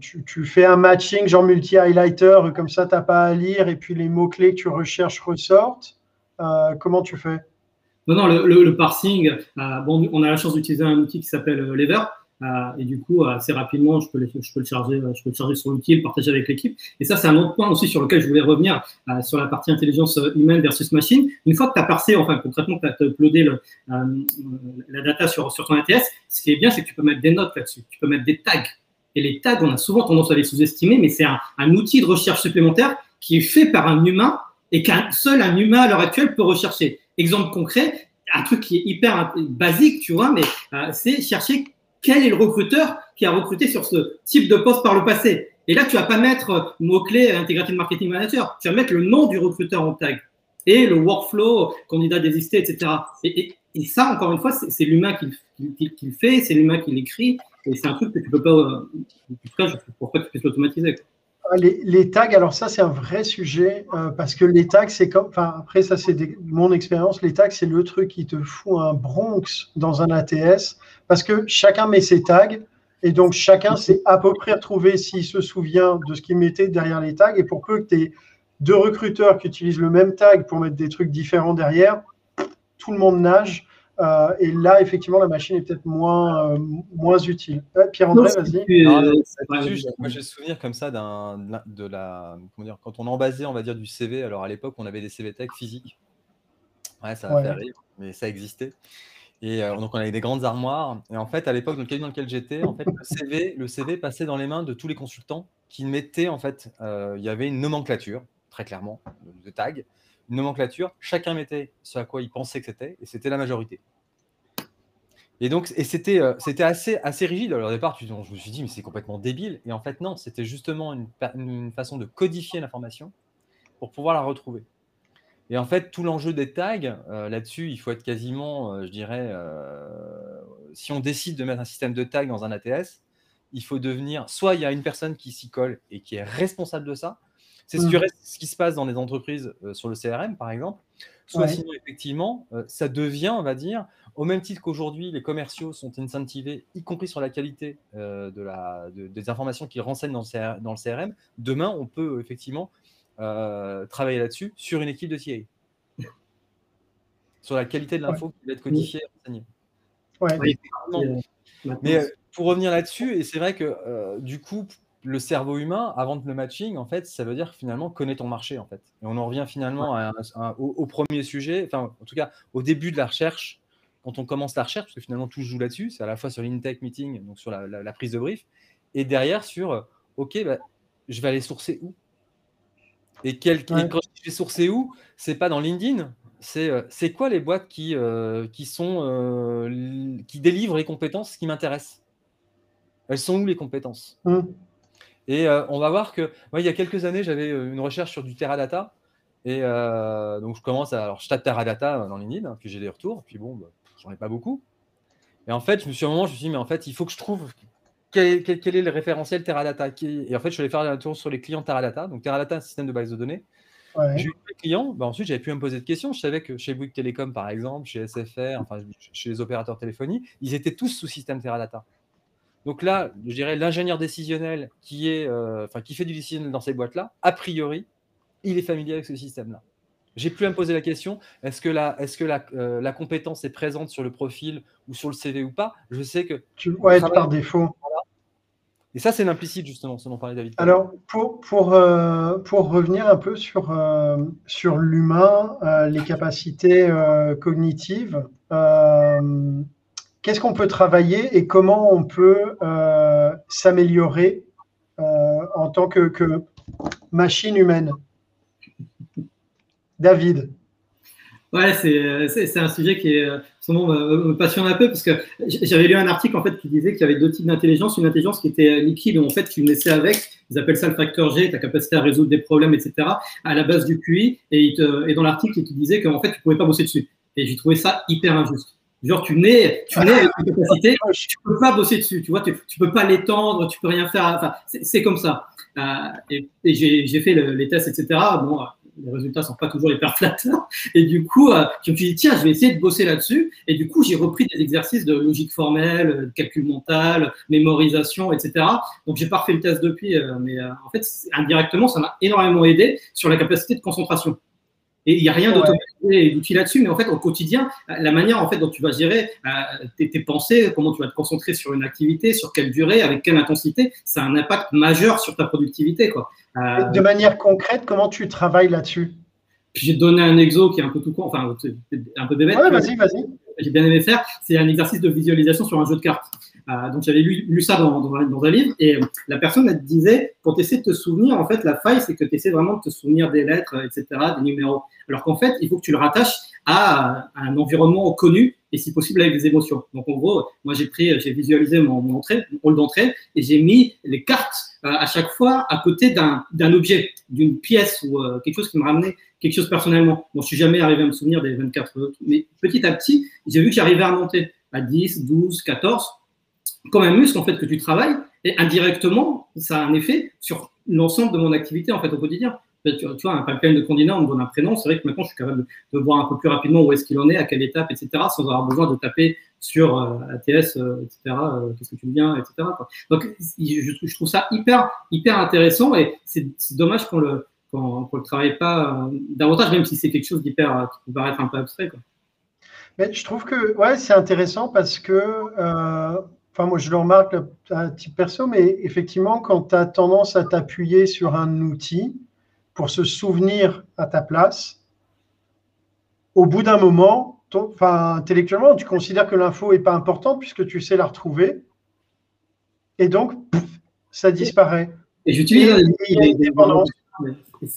tu, tu, fais un matching genre multi-highlighter, comme ça, tu n'as pas à lire, et puis les mots-clés que tu recherches ressortent. Euh, comment tu fais? Non, non, le, parsing, bon, on a la chance d'utiliser un outil qui s'appelle Lever. Euh, et du coup, assez rapidement, je peux, le, charger, je peux le charger sur l'outil, le partager avec l'équipe. Et ça, c'est un autre point aussi sur lequel je voulais revenir euh, sur la partie intelligence humaine versus machine. Une fois que tu as parsé, enfin concrètement, tu as uploadé euh, la data sur, ton ATS, ce qui est bien, c'est que tu peux mettre des notes là-dessus. Tu peux mettre des tags. Et les tags, on a souvent tendance à les sous-estimer, mais c'est un outil de recherche supplémentaire qui est fait par un humain et qu'un seul un humain à l'heure actuelle peut rechercher. Exemple concret, un truc qui est hyper basique, tu vois, mais c'est chercher quel est le recruteur qui a recruté sur ce type de poste par le passé. Et là, tu vas pas mettre mot-clé Integrated Marketing Manager, tu vas mettre le nom du recruteur en tag et le workflow, candidat désisté, etc. Et, ça, encore une fois, c'est l'humain qui, le fait, c'est l'humain qui l'écrit, et c'est un truc que tu peux pas, euh, pourquoi tu peux l'automatiser. Les, tags, alors ça c'est un vrai sujet euh, parce que les tags c'est comme, enfin après ça c'est mon expérience, les tags c'est le truc qui te fout un Bronx dans un ATS parce que chacun met ses tags et donc chacun sait à peu près retrouver s'il se souvient de ce qu'il mettait derrière les tags et pour peu que tu aies deux recruteurs qui utilisent le même tag pour mettre des trucs différents derrière, tout le monde nage. Euh, et là, effectivement, la machine est peut-être moins, euh, moins utile. Pierre-André, vas-y. moi, j'ai souvenir comme ça d'un, de la. Comment dire, quand on en basait, on va dire, du CV. Alors, à l'époque, on avait des CV tech physiques. Ouais, ça va faire rire, mais ça existait. Et euh, donc, on avait des grandes armoires. Et en fait, à l'époque, dans le cabinet dans lequel j'étais, en fait, le CV, le CV passait dans les mains de tous les consultants qui mettaient, en fait, il y avait une nomenclature, très clairement, de tags une nomenclature, chacun mettait ce à quoi il pensait que c'était, et c'était la majorité. Et donc, et c'était, euh, c'était assez, assez rigide. Alors, au départ, je me suis dit, mais c'est complètement débile. Et en fait, non, c'était justement une, façon de codifier l'information pour pouvoir la retrouver. Et en fait, tout l'enjeu des tags, euh, là-dessus, il faut être quasiment, euh, je dirais, si on décide de mettre un système de tags dans un ATS, il faut devenir, soit il y a une personne qui s'y colle et qui est responsable de ça, c'est mmh. ce, qui se passe dans les entreprises euh, sur le CRM, par exemple. Soit sinon, effectivement, euh, ça devient, on va dire, au même titre qu'aujourd'hui, les commerciaux sont incentivés, y compris sur la qualité euh, de la, des informations qu'ils renseignent dans le, dans le, CRM. Demain, on peut effectivement travailler là-dessus sur une équipe de TA. sur la qualité de l'info qui va être codifiée et renseignée. Mais pour revenir là-dessus, et c'est vrai que du coup, le cerveau humain, avant le matching, en fait, ça veut dire finalement connaître ton marché, en fait. Et on en revient finalement au, premier sujet, enfin, en tout cas, au début de la recherche, quand on commence la recherche, parce que finalement tout se joue là-dessus, c'est à la fois sur l'intake meeting, donc sur la, prise de brief, et derrière sur, OK, bah, je vais aller sourcer où? Et, quel, quand je vais sourcer où, c'est pas dans LinkedIn, c'est euh, c'est quoi les boîtes qui, euh, qui, sont, euh, qui délivrent les compétences qui m'intéressent? Elles sont où les compétences? Mmh. Et euh, on va voir que, moi, il y a quelques années, j'avais euh, une recherche sur du Teradata. Et euh, donc, je commence à. Alors, je tape Teradata dans LinkedIn, hein, puis j'ai des retours. Puis bon, bah, j'en ai pas beaucoup. Et en fait, je me suis à un moment, je me suis dit, mais en fait, il faut que je trouve quel, est le référentiel Teradata Et en fait, je suis allé faire un tour sur les clients Teradata. Donc, Teradata, un système de base de données. J'ai eu des clients, bah, ensuite j'avais pu me poser de questions. Je savais que chez Bouygues Télécom, par exemple, chez SFR, enfin chez les opérateurs téléphoniques, ils étaient tous sous système Teradata. Donc là, je dirais l'ingénieur décisionnel qui, est, euh, qui fait du décisionnel dans ces boîtes-là, a priori, il est familier avec ce système-là. J'ai plus à me poser la question est-ce que, la, est -ce que la, euh, la, compétence est présente sur le profil ou sur le CV ou pas? Je sais que. Tu vois être par défaut. Et ça, c'est l'implicite, justement, ce dont parlait David. Alors, pour, pour, euh, pour revenir un peu sur, euh, sur l'humain, les capacités cognitives, qu'est-ce qu'on peut travailler et comment on peut s'améliorer en tant que, machine humaine? David. Ouais, c'est un sujet qui est, son me, passionne un peu parce que j'avais lu un article en fait qui disait qu'il y avait deux types d'intelligence, une intelligence qui était liquide en fait tu naissais avec, ils appellent ça le facteur G, ta capacité à résoudre des problèmes, etc. à la base du QI et, dans l'article il te disait qu'en fait tu pouvais pas bosser dessus et j'ai trouvé ça hyper injuste. Genre, tu nais, tu nais avec une capacité, tu peux pas bosser dessus, tu vois, tu, tu peux pas l'étendre, tu peux rien faire. Enfin, c'est comme ça. Euh, et, et j'ai fait les tests, etc. Bon, les résultats sont pas toujours hyper flatteurs. Et du coup, euh, je me suis dit, tiens, je vais essayer de bosser là-dessus. Et du coup, j'ai repris des exercices de logique formelle, de calcul mental, mémorisation, etc. Donc, j'ai pas refait le test depuis, euh, mais euh, en fait, indirectement, ça m'a énormément aidé sur la capacité de concentration. Et il n'y a rien d'automatisé d'outil là-dessus, mais en fait, au quotidien, la manière en fait dont tu vas gérer tes, tes, pensées, comment tu vas te concentrer sur une activité, sur quelle durée, avec quelle intensité, ça a un impact majeur sur ta productivité. Quoi. Euh, de manière concrète, comment tu travailles là-dessus? J'ai donné un exo qui est un peu tout court, enfin un peu bébête. Ouais, vas-y, vas-y. J'ai bien aimé faire. C'est un exercice de visualisation sur un jeu de cartes. Euh, donc j'avais lu, ça dans, dans, un livre et la personne elle disait quand tu essaies de te souvenir, en fait la faille c'est que tu essaies vraiment de te souvenir des lettres, etc., des numéros. Alors qu'en fait il faut que tu le rattaches à, un environnement connu et si possible avec des émotions. Donc en gros, moi j'ai pris, j'ai visualisé mon, entrée, mon rôle d'entrée et j'ai mis les cartes euh, à chaque fois à côté d'un objet, d'une pièce ou euh, quelque chose qui me ramenait quelque chose personnellement. Bon, je suis jamais arrivé à me souvenir des 24 autres, mais petit à petit, j'ai vu que j'arrivais à monter à 10, 12, 14, comme un muscle en fait que tu travailles, et indirectement, ça a un effet sur l'ensemble de mon activité en fait au quotidien. Tu, vois, un pipeline de candidat, on me donne un prénom. C'est vrai que maintenant, je suis capable de, voir un peu plus rapidement où est-ce qu'il en est, à quelle étape, etc., sans avoir besoin de taper sur euh, ATS, euh, etc., euh, qu'est-ce que tu viens, etc. Donc, je, trouve ça hyper, hyper intéressant et c'est dommage qu'on le, ne le travaille pas davantage, même si c'est quelque chose d'hyper, qui peut paraître un peu abstrait. Mais je trouve que ouais, c'est intéressant parce que, enfin, moi je le remarque à titre perso, mais effectivement, quand tu as tendance à t'appuyer sur un outil, pour se souvenir à ta place, au bout d'un moment, enfin, intellectuellement, tu considères que l'info n'est pas importante puisque tu sais la retrouver. Et donc, ça disparaît. Et j'utilise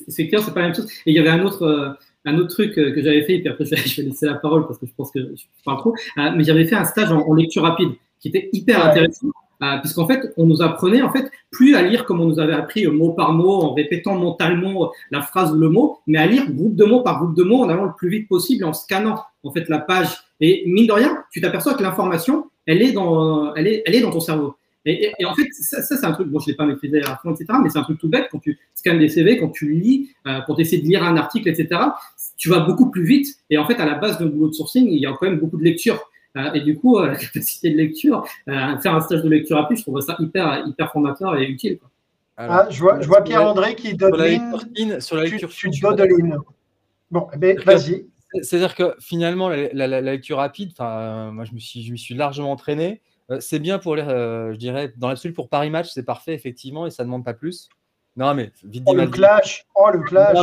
C'est clair, c'est pas la même chose. Et il y avait un autre, euh, un autre truc euh, que j'avais fait, et puis après [LAUGHS] je vais laisser la parole parce que je pense que je parle trop, euh, mais j'avais fait un stage en, lecture rapide qui était hyper intéressant euh, puisqu'en fait, on nous apprenait en fait plus à lire comme on nous avait appris euh, mot par mot, en répétant mentalement euh, la phrase le mot, mais à lire groupe de mots par groupe de mots en allant le plus vite possible en scannant en fait la page. Et mine de rien, tu t'aperçois que l'information, elle est dans, elle est, elle est dans ton cerveau. Et, et, en fait, ça, ça c'est un truc, bon, je l'ai pas maîtrisé à fond, etc., mais c'est un truc tout bête quand tu scannes des CV, quand tu lis, euh, quand tu essaies de lire un article, etc., tu vas beaucoup plus vite. Et en fait, à la base d'un boulot de sourcing, il y a quand même beaucoup de lecture. Euh, et du coup, euh, [LAUGHS] la capacité de lecture, euh, faire un stage de lecture rapide, je trouve ça hyper, hyper formateur et utile. ah, je vois, je vois Pierre-André qui donne sur la lecture fine. Tu, tu Bon, eh ben, vas-y. C'est-à-dire que finalement, la, lecture rapide, moi je me suis, je me suis largement entraîné. c'est bien pour les, je dirais, dans l'absolu pour Paris Match, c'est parfait effectivement et ça ne demande pas plus. Non, mais vite oh, le clash, oh le clash.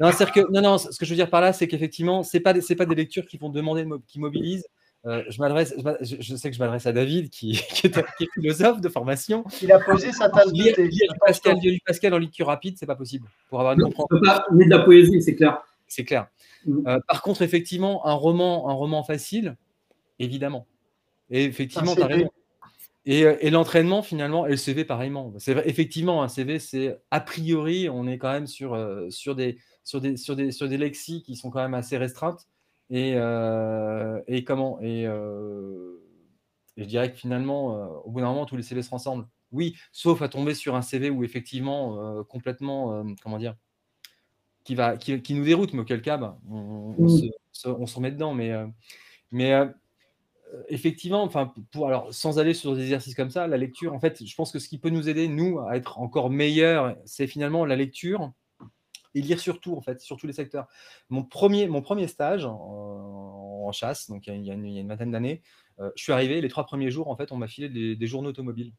Non, que, non, non, ce que je veux dire par là, c'est qu'effectivement, c'est pas, c'est pas des lectures qui vont demander, qui mobilisent. Euh, je m'adresse, je, sais que je m'adresse à David, [LAUGHS] qui, est, philosophe de formation. Il a posé sa tasse de thé. Pascal, Pascal en lecture rapide, c'est pas possible pour avoir une compréhension. Pas de la poésie, c'est clair. C'est clair. Mm. Euh, par contre, effectivement, un roman, un roman facile, évidemment. Et effectivement, tu as raison. Et, euh, et l'entraînement, finalement, et le CV, pareillement. C'est effectivement, un CV, c'est a priori, on est quand même sur, sur, des, sur, des, sur, des, sur des lexies qui sont quand même assez restreintes. Et, euh, et comment? Et, euh, Et je dirais que finalement, euh, au bout d'un moment, tous les CV se ressemblent. Oui, sauf à tomber sur un CV où effectivement, complètement, comment dire, qui, va, qui, nous déroute, mais auquel cas, bah, on, se, remet dedans. Mais, mais effectivement, enfin, pour, alors, sans aller sur des exercices comme ça, la lecture, en fait, je pense que ce qui peut nous aider, nous, à être encore meilleurs, c'est finalement la lecture et lire surtout, en fait, sur tous les secteurs. Mon premier, mon premier stage en, chasse, donc il y, a, une, vingtaine d'années, euh, je suis arrivé, les trois premiers jours, en fait, on m'a filé des, journaux automobiles.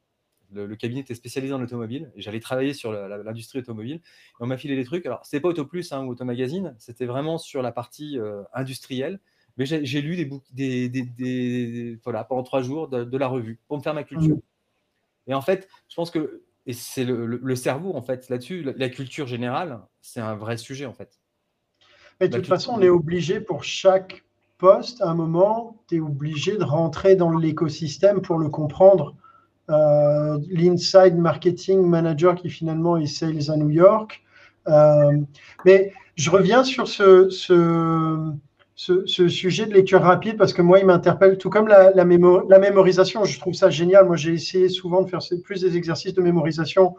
Le, cabinet était spécialisé en automobile et j'allais travailler sur l'industrie automobile. Et on m'a filé des trucs. Alors, c'était pas Auto Plus hein, ou Auto Magazine, c'était vraiment sur la partie euh, industrielle. Mais j'ai lu des, bouquins des, des, voilà, pendant trois jours de, la revue pour me faire ma culture. Mmh. Et en fait, je pense que et c'est le, cerveau, en fait, là-dessus. La, culture générale, c'est un vrai sujet, en fait. Mais de toute façon, on est obligé pour chaque poste, à un moment, tu es obligé de rentrer dans l'écosystème pour le comprendre. Euh, L'inside marketing manager qui finalement est sales à New York. Euh, mais je reviens sur ce, ce ce, sujet de lecture rapide parce que moi, il m'interpelle, tout comme la, la, mémorisation. Je trouve ça génial. Moi, j'ai essayé souvent de faire plus des exercices de mémorisation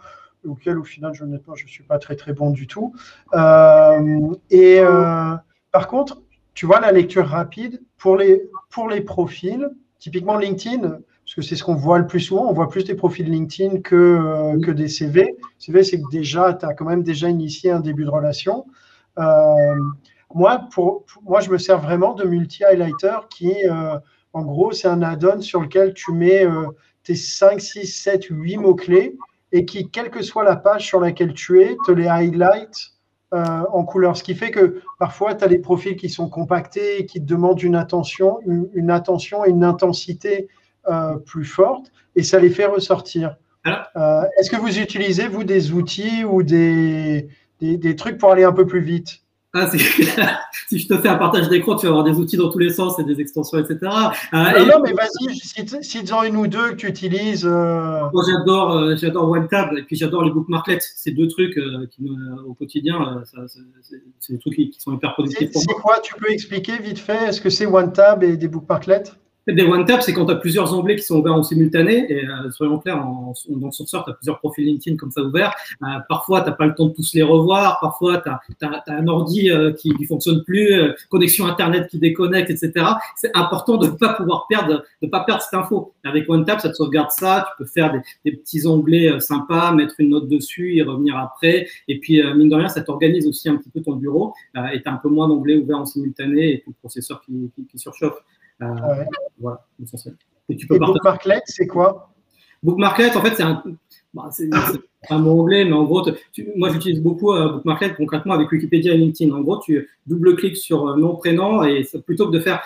auxquels, au final, je, honnêtement, je ne suis pas très, très bon du tout. Euh, et euh, par contre, tu vois, la lecture rapide, pour les, pour les profils, typiquement LinkedIn, parce que c'est ce qu'on voit le plus souvent, on voit plus des profils LinkedIn que, euh, que des CV. CV, c'est que déjà, tu as quand même déjà initié un début de relation. Moi, pour, moi, je me sers vraiment de multi-highlighter qui, euh, en gros, c'est un add-on sur lequel tu mets euh, tes 5, 6, 7, 8 mots-clés et qui, quelle que soit la page sur laquelle tu es, te les highlight euh, en couleur. Ce qui fait que parfois, tu as des profils qui sont compactés et qui te demandent une attention, une, attention et une intensité plus forte et ça les fait ressortir. Est-ce que vous utilisez, vous, des outils ou des, des, des trucs pour aller un peu plus vite? Ah, [LAUGHS] si je te fais un partage d'écran, tu vas avoir des outils dans tous les sens et des extensions, etc. Euh, non, mais vas-y, cite-en une ou deux que tu utilises. Euh... j'adore, euh, j'adore OneTab et puis j'adore les bookmarklets. C'est deux trucs euh, qui au quotidien, c'est des trucs qui, sont hyper productifs pour moi. C'est quoi? Tu peux expliquer vite fait Est-ce que c'est OneTab et des bookmarklets? Des one-tap, c'est quand tu as plusias onglets qui sont ouverts en simultané. Et euh, soyons clairs, en, dans le sourceur, tu as plusieurs profils LinkedIn comme ça ouverts. Euh, parfois, tu n'as pas le temps de tous les revoir. Parfois, tu as, un ordi euh, qui ne fonctionne plus, connexion Internet qui déconnecte, etc. C'est important de ne pas pouvoir perdre, de pas perdre cette info. Avec OneTap, ça te sauvegarde ça. Tu peux faire des, des petits onglets sympas, mettre une note dessus, y revenir après. Et puis, mine de rien, ça t'organise aussi un petit peu ton bureau. et tu as un peu moins d'onglets ouverts en simultané et puis le processeur qui, qui surchauffe. Euh, voilà, Et, tu peux Bookmarklet, c'est quoi? Bookmarklet, en fait, c'est un, bah, c'est un mot anglais, mais en gros, moi j'utilise beaucoup euh, Bookmarklet concrètement avec Wikipédia et LinkedIn. En gros, tu double-cliques sur euh, nom, prénom et plutôt que de faire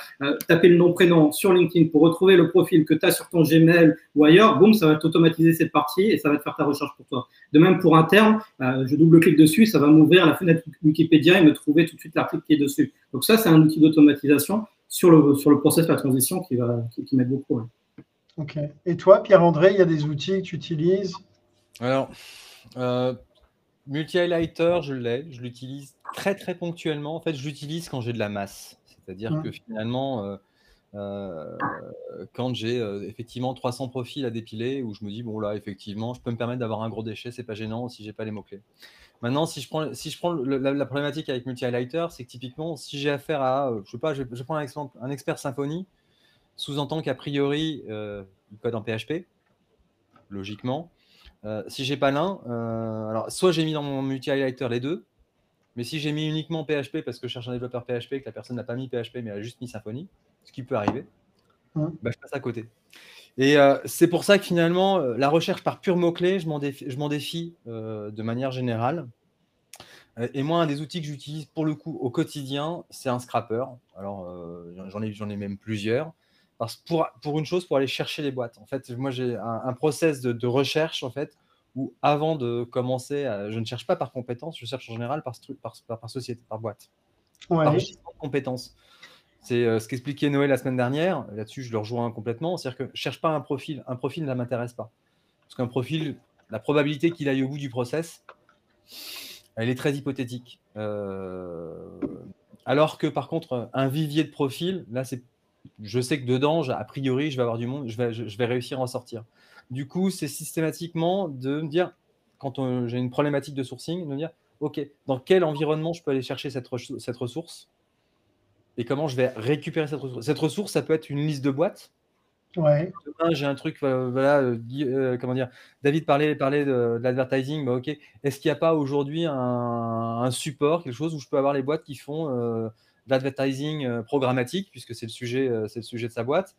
taper le nom, prénom sur LinkedIn pour retrouver le profil que tu as sur ton Gmail ou ailleurs, boum, ça va t'automatiser cette partie et ça va te faire ta recherche pour toi. De même pour un terme, je double-clique dessus, ça va m'ouvrir la fenêtre Wikipédia et me trouver tout de suite l'article qui est dessus. Donc ça, c'est un outil d'automatisation sur le, sur le process de la transition qui, va, qui, m'aide beaucoup. Ok. Et toi, Pierre-André, il y a des outils que tu utilises? Alors, euh, multi-highlighter, je l'ai. Je l'utilise très, très ponctuellement. En fait, je l'utilise quand j'ai de la masse. C'est-à-dire que finalement, euh, euh, quand j'ai effectivement 300 profils à dépiler, où je me dis, bon là, effectivement, je peux me permettre d'avoir un gros déchet, c'est pas gênant si j'ai pas les mots-clés. Maintenant, si je prends, si je prends la, problématique avec multi-highlighter, c'est que typiquement, si j'ai affaire à, euh, je sais pas, je, prends un exemple, un expert symphonie, sous-entend qu'a priori, euh, il code en PHP, logiquement. Euh, si j'ai pas l'un, euh, alors soit j'ai mis dans mon multi-highlighter les deux, mais si j'ai mis uniquement PHP parce que je cherche un développeur PHP que la personne n'a pas mis PHP mais a juste mis Symfony, ce qui peut arriver, bah, je passe à côté. Et euh, c'est pour ça que finalement, euh, la recherche par pur mot-clé, je m'en défie, euh, de manière générale. Et moi, un des outils que j'utilise pour le coup au quotidien, c'est un scrapper. Alors, j'en ai, ai, même plusieurs. Parce pour, pour une chose, pour aller chercher les boîtes. En fait, moi, j'ai un, process de, recherche, en fait, où avant de commencer, je ne cherche pas par compétence, je cherche en général par, par, par société, par boîte. Ouais. Par compétences. C'est euh, ce qu'expliquait Noël la semaine dernière. Là-dessus, je le rejoins complètement. C'est-à-dire que je cherche pas un profil. Un profil ne m'intéresse pas. Parce qu'un profil, la probabilité qu'il aille au bout du process, elle est très hypothétique. Euh, alors que par contre, un vivier de profil, là, c'est je sais que dedans, a priori, je vais avoir du monde, je vais, réussir à en sortir. Du coup, c'est systématiquement de me dire, quand j'ai une problématique de sourcing, de me dire, OK, dans quel environnement je peux aller chercher cette ressource? Et comment je vais récupérer cette ressource? Cette ressource, ça peut être une liste de boîtes. Ouais. Demain, j'ai un truc, euh, voilà, euh, euh, comment dire, David parlait, parlait de, l'advertising, bah, ok, est-ce qu'il n'y a pas aujourd'hui un, support, quelque chose où je peux avoir les boîtes qui font de l'advertising programmatique, puisque c'est le, sujet, c'est le sujet de sa boîte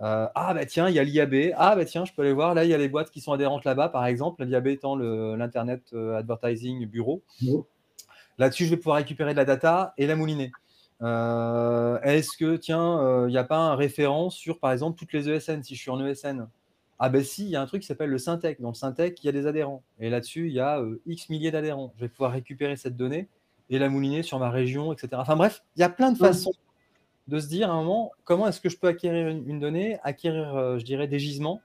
ah bah tiens, il y a l'IAB. Ah bah tiens, je peux aller voir. Là, il y a les boîtes qui sont adhérentes là-bas, par exemple. L'IAB étant l'Internet Advertising Bureau. Là-dessus, je vais pouvoir récupérer de la data et la mouliner. Est-ce que, tiens, il n'y a pas un référent sur, par exemple, toutes les ESN, si je suis en ESN Ah ben si, il y a un truc qui s'appelle le Syntec. Dans le Syntec, il y a des adhérents. Et là-dessus, il y a X milliers d'adhérents. Je vais pouvoir récupérer cette donnée et la mouliner sur ma région, etc. Enfin bref, il y a plein de façons de se dire à un moment, comment est-ce que je peux acquérir une, donnée, acquérir, euh, je dirais, des gisements,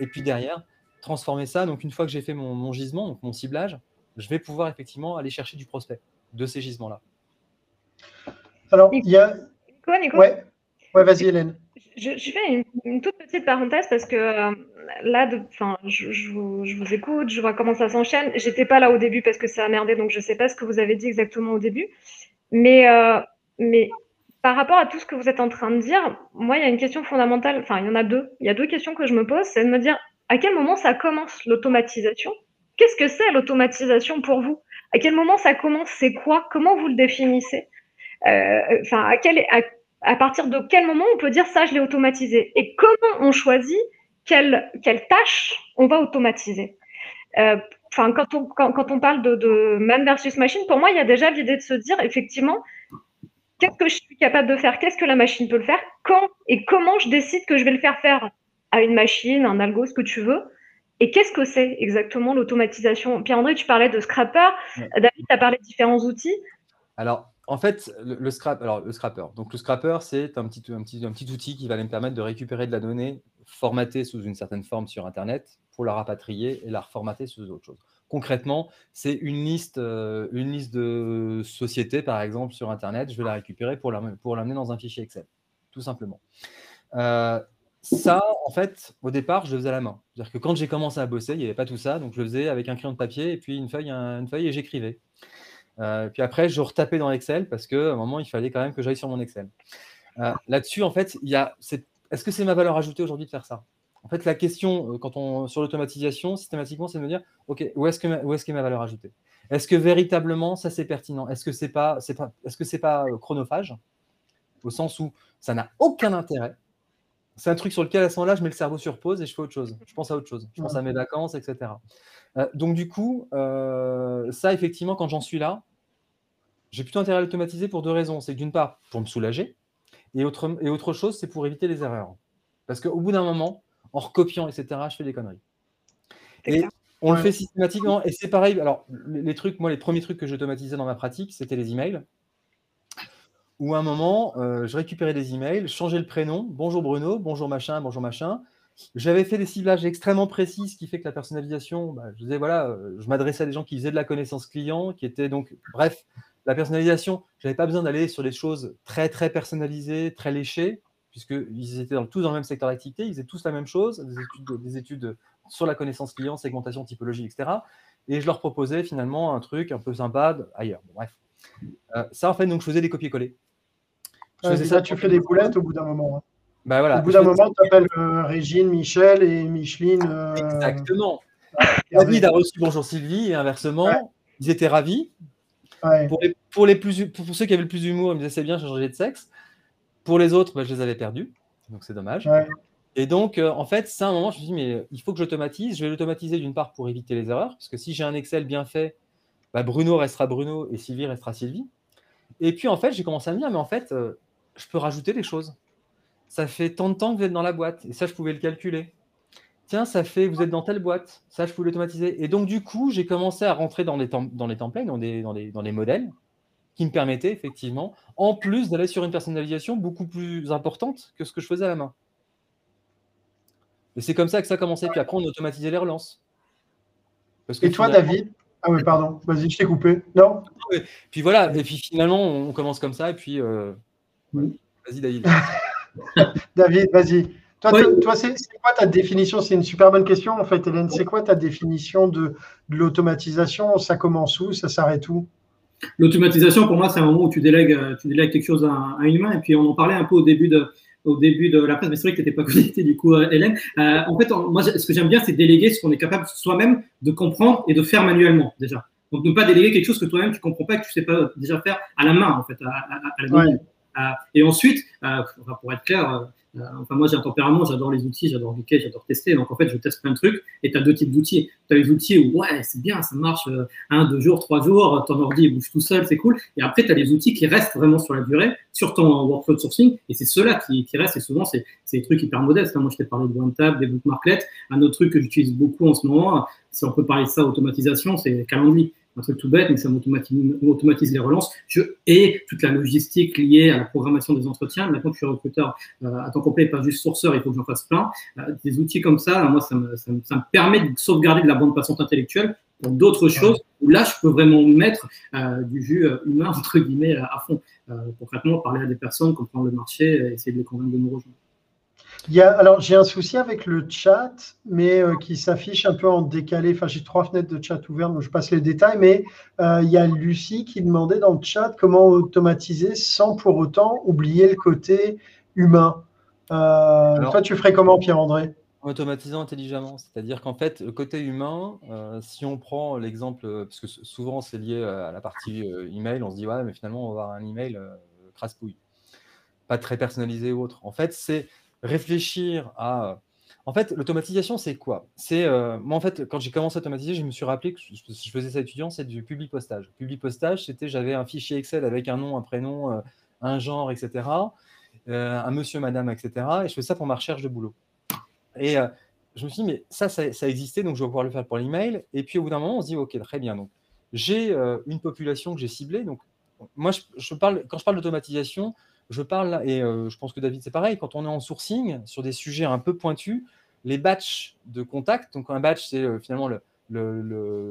et puis derrière, transformer ça. Donc, une fois que j'ai fait mon, gisement, donc mon ciblage, je vais pouvoir effectivement aller chercher du prospect de ces gisements-là. Alors, il y a. Nico, Nico Ouais, ouais vas-y, Hélène. Je, fais une, toute petite parenthèse parce que euh, là, de, je, je, vous, je, vous, écoute, je vois comment ça s'enchaîne. J'étais pas là au début parce que ça a merdé, donc je sais pas ce que vous avez dit exactement au début. Mais, euh, mais par rapport à tout ce que vous êtes en train de dire, moi, il y a une question fondamentale, enfin, il y en a deux. Il y a deux questions que je me pose, c'est de me dire à quel moment ça commence l'automatisation? Qu'est-ce que c'est l'automatisation pour vous? À quel moment ça commence? C'est quoi? Comment vous le définissez? Enfin, à, quel, à, partir de quel moment on peut dire ça, je l'ai automatisé? Et comment on choisit quelle, quelle tâche on va automatiser? Euh, quand on, quand, on parle de, de man versus machine, pour moi, il y a déjà l'idée de se dire, effectivement, qu'est-ce que je suis capable de faire, qu'est-ce que la machine peut le faire, quand et comment je décide que je vais le faire faire à une machine, un algo, ce que tu veux? Et qu'est-ce que c'est exactement l'automatisation? Pierre-André, tu parlais de scrapper. David, tu as parlé de différents outils. Alors, en fait, le, scrap, le scrapper. Donc, le scrapper, c'est un petit outil qui va me permettre de récupérer de la donnée formatée sous une certaine forme sur Internet pour la rapatrier et la reformater sous autre chose. Concrètement, c'est une liste, euh, une liste de sociétés, par exemple, sur Internet. Je vais la récupérer pour l'amener dans un fichier Excel, tout simplement. Euh, ça, en fait, au départ, je le faisais à la main. C'est-à-dire que quand j'ai commencé à bosser, il n'y avait pas tout ça, donc je le faisais avec un crayon de papier et puis une feuille, une feuille et j'écrivais. Euh, puis après, je retapais dans Excel parce qu'à un moment, il fallait quand même que j'aille sur mon Excel. Là-dessus, en fait, il y a, est-ce que c'est ma valeur ajoutée aujourd'hui de faire ça? En fait, la question euh, quand on, sur l'automatisation, systématiquement, c'est de me dire, OK, où est-ce que ma, où est-ce ma valeur ajoutée? Est-ce que véritablement, ça, c'est pertinent? Est-ce que ce n'est pas, c'est pas, est-ce que c'est pas euh, chronophage? Au sens où ça n'a aucun intérêt. C'est un truc sur lequel, à ce moment-là, je mets le cerveau sur pause et je fais autre chose. Je pense à autre chose. Je pense à mes vacances, etc. Euh, donc, du coup, ça, effectivement, quand j'en suis là, j'ai plutôt intérêt à l'automatiser pour deux raisons. C'est d'une part, pour me soulager, et autre, et autre chose, c'est pour éviter les erreurs. Parce qu'au bout d'un moment, en recopiant, etc., je fais des conneries. Et on le fait systématiquement. Et c'est pareil. Alors, les trucs, moi, les premiers trucs que j'automatisais dans ma pratique, c'était les emails. Où à un moment, euh, je récupérais des emails, changeais le prénom. Bonjour Bruno, bonjour machin, bonjour machin. J'avais fait des ciblages extrêmement précis, ce qui fait que la personnalisation, bah, je disais, voilà, euh, je m'adressais à des gens qui faisaient de la connaissance client, qui étaient donc, bref, la personnalisation, je n'avais pas besoin d'aller sur des choses très, très personnalisées, très léchées puisqu'ils étaient tous dans le même secteur d'activité, ils faisaient tous la même chose, des études, des études sur la connaissance client, segmentation, typologie, etc. Et je leur proposais finalement un truc un peu sympa ailleurs. bref. Euh, ça, en fait, donc je faisais des copier-coller. Ça, tu fais des boulettes au bout d'un moment. Hein. Bah, voilà, au bout d'un moment, tu appelles euh, Régine, Michel et Micheline. Euh, Exactement. David a reçu Bonjour Sylvie et inversement, ils étaient ravis. Pour, les, plus, pour, ceux qui avaient le plus d'humour, ils me disaient c'est bien, j'ai changé de sexe. Pour les autres, bah, je les avais perdus. Donc, c'est dommage. Et donc, euh, en fait, c'est un moment, je me suis dit, mais il faut que j'automatise. Je vais l'automatiser d'une part pour éviter les erreurs, parce que si j'ai un Excel bien fait, bah, Bruno restera Bruno et Sylvie restera Sylvie. Et puis, en fait, j'ai commencé à me dire, mais en fait, euh, je peux rajouter des choses. Ça fait tant de temps que vous êtes dans la boîte, et ça, je pouvais le calculer. Tiens, ça fait, vous êtes dans telle boîte, ça, je pouvais l'automatiser. Et donc, du coup, j'ai commencé à rentrer dans les, dans les templates, dans, des, dans, dans les modèles, qui me permettait effectivement, en plus d'aller sur une personnalisation beaucoup plus importante que ce que je faisais à la main. Et c'est comme ça que ça a commencé. Puis après, on automatisait les relances. et toi, David? Ah oui, pardon. Vas-y, je t'ai coupé. Non? Puis voilà. Et puis finalement, on commence comme ça. Et puis, euh, vas-y, David. [LAUGHS] David, vas-y. Toi, c'est quoi ta définition? C'est une super bonne question en fait, Hélène. C'est quoi ta définition de, l'automatisation? Ça commence où? Ça s'arrête où? L'automatisation, pour moi, c'est un moment où tu délègues, euh, tu délègues quelque chose à, un humain. Et puis, on en parlait un peu au début de, au début de la presse, mais c'est vrai que tu n'étais pas [LAUGHS] connecté du coup, euh, Hélène. Euh, en fait, moi, ce que j'aime bien, c'est déléguer ce qu'on est capable soi-même de comprendre et de faire manuellement déjà. Donc, ne pas déléguer quelque chose que toi-même tu comprends pas, et que tu sais pas déjà faire à la main en fait, à, la et ensuite, pour être clair, euh, enfin, moi, j'ai un tempérament, j'adore les outils, j'adore geeker, j'adore tester. Donc, en fait, je teste plein de trucs et tu as deux types d'outils. Tu as les outils où, ouais, c'est bien, ça marche euh, un, deux jours, trois jours, ton ordi bouge tout seul, c'est cool. Et après, tu as les outils qui restent vraiment sur la durée, sur ton workflow sourcing. Et c'est ceux-là qui, qui, restent. Et souvent, c'est des trucs hyper modestes. Hein. Moi, je t'ai parlé de OneTab, des bookmarklets. Un autre truc que j'utilise beaucoup en ce moment, si on peut parler de ça, automatisation, c'est Calendly un truc tout bête, mais ça m'automatise les relances. Je, et toute la logistique liée à la programmation des entretiens. Maintenant que je suis recruteur euh, à temps complet, pas juste sourceur, il faut que j'en fasse plein. Euh, des outils comme ça, moi, ça me, ça, me, ça me, permet de sauvegarder de la bande passante intellectuelle pour d'autres choses où là, je peux vraiment mettre euh, du jus humain, [LAUGHS] entre guillemets, à, fond. concrètement, parler à des personnes, comprendre le marché, essayer de les convaincre de nous rejoindre alors, j'ai un souci avec le chat, mais euh, qui s'affiche un peu en décalé. Enfin, j'ai trois fenêtres de chat ouvertes, donc je passe les détails. Mais euh, il y a Lucie qui demandait dans le chat comment automatiser sans pour autant oublier le côté humain. Euh, toi, tu ferais comment, Pierre-André? Automatisant intelligemment, c'est-à-dire qu'en fait, le côté humain, si on prend l'exemple, parce que souvent c'est lié à la partie email, on se dit ouais, mais finalement on va avoir un email crasse-pouille, pas très personnalisé ou autre. En fait, c'est réfléchir à. En fait, l'automatisation, c'est quoi? C'est euh, moi en fait, quand j'ai commencé à automatiser, je me suis rappelé que je faisais ça étudiant, c'est du public postage. Public postage, c'était j'avais un fichier Excel avec un nom, un prénom, euh, un genre, etc. Euh, un monsieur, madame, etc. Et je fais ça pour ma recherche de boulot. Et je me suis dit, mais ça, ça, existait, donc je vais pouvoir le faire pour l'email. Et puis au bout d'un moment, on se dit, ok, très bien. Donc j'ai une population que j'ai ciblée. Donc moi, je parle, quand je parle d'automatisation, je parle, et euh, je pense que David, c'est pareil, quand on est en sourcing sur des sujets un peu pointus, les batchs de contact, donc un batch, c'est euh, finalement l'envoi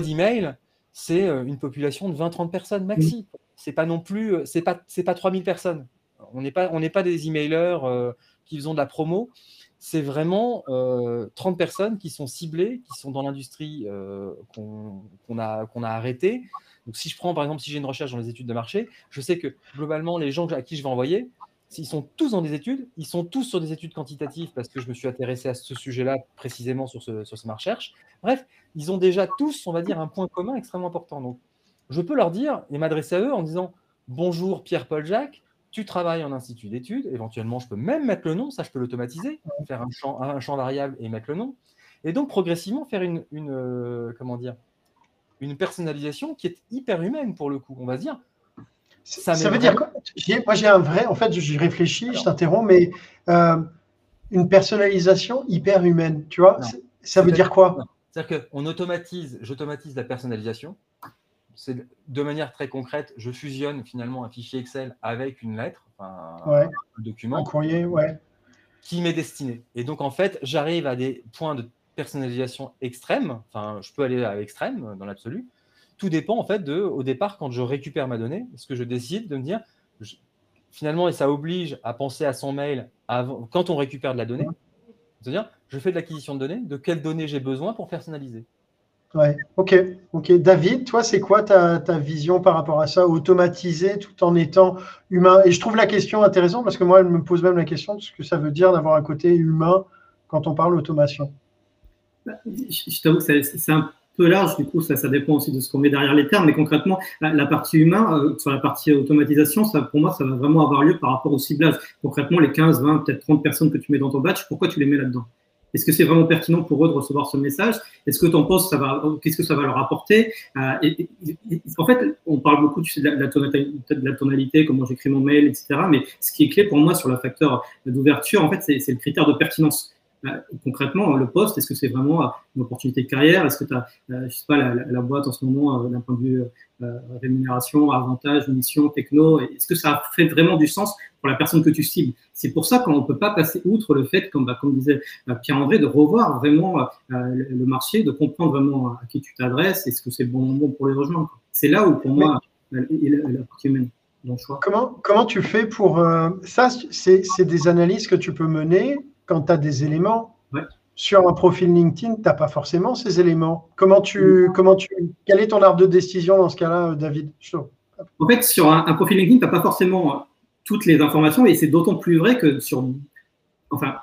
le, d'email, c'est euh, une population de 20-30 personnes maxi. C'est pas non plus, c'est pas, pas 3000 personnes. On n'est pas, on n'est pas des emailers qui faisons de la promo. C'est vraiment 30 personnes qui sont ciblées, qui sont dans l'industrie qu'on, a, qu'on a arrêtée donc, si je prends, par exemple, si j'ai une recherche dans les études de marché, je sais que globalement, les gens à qui je vais envoyer, s'ils sont tous dans des études, ils sont tous sur des études quantitatives parce que je me suis intéressé à ce sujet-là précisément sur, ce, sur ma recherche. Bref, ils ont déjà tous, on va dire, un point commun extrêmement important. Donc, je peux leur dire et m'adresser à eux en disant Bonjour Pierre-Paul Jacques, tu travailles en institut d'études. Éventuellement, je peux même mettre le nom, ça je peux l'automatiser, faire un champ, un champ variable et mettre le nom. Et donc, progressivement, faire une, une euh, comment dire, une personnalisation qui est hyper humaine pour le coup. On va dire. Ça, veut dire quoi? Moi, j'ai un vrai. En fait, j'y réfléchis, je t'interromps, mais euh, une personnalisation hyper humaine, tu vois? Ça veut dire quoi? C'est-à-dire qu'on automatise, j'automatise la personnalisation. C'est de manière très concrète, je fusionne finalement un fichier Excel avec une lettre, un document, un courrier, ouais. qui m'est destiné. Et donc en fait, j'arrive à des points de personnalisation extrême, enfin, je peux aller à l'extrême euh, dans l'absolu. Tout dépend en fait de, au départ, quand je récupère ma donnée, ce que je décide de me dire, finalement, et ça oblige à penser à son mail avant, quand on récupère de la donnée, c'est-à-dire, je fais de l'acquisition de données, de quelles données j'ai besoin pour personnaliser. Ouais, ok, ok. David, toi, c'est quoi ta, vision par rapport à ça, automatiser tout en étant humain? Et je trouve la question intéressante parce que moi, elle me pose même la question de ce que ça veut dire d'avoir un côté humain quand on parle automation. Je t'avoue que c'est un peu large, du coup, ça, ça dépend aussi de ce qu'on met derrière les termes, mais concrètement, la, partie humain, euh, sur la partie automatisation, ça, pour moi, ça va vraiment avoir lieu par rapport au ciblage. Concrètement, les 15, 20, peut-être 30 personnes que tu mets dans ton batch, pourquoi tu les mets là-dedans? Est-ce que c'est vraiment pertinent pour eux de recevoir ce message? Est-ce que tu en penses, ça va, qu'est-ce que ça va leur apporter? Euh, En fait, on parle beaucoup de, la, de la tonalité, comment j'écris mon mail, etc. Mais ce qui est clé pour moi sur le facteur d'ouverture, en fait, c'est le critère de pertinence. Bah, concrètement, le poste, est-ce que c'est vraiment une opportunité de carrière? Est-ce que tu as, euh, je sais pas, la, boîte en ce moment, euh, d'un point de vue euh, rémunération, avantage, mission, techno, est-ce que ça fait vraiment du sens pour la personne que tu cibles? C'est pour ça qu'on ne peut pas passer outre le fait, comme, bah, comme disait Pierre-André, de revoir vraiment le marché, de comprendre vraiment à qui tu t'adresses, est-ce que c'est bon moment pour les rejoindre C'est là où, pour moi, la, la partie humaine. choix. Comment, comment tu fais pour. Euh, ça, c'est des analyses que tu peux mener quand tu as des éléments. Sur un profil LinkedIn, tu n'as pas forcément ces éléments. Comment tu, comment tu, quel est ton arbre de décision dans ce cas-là, David? En fait, sur un, profil LinkedIn, tu n'as pas forcément euh, toutes les informations et c'est d'autant plus vrai que sur. Enfin,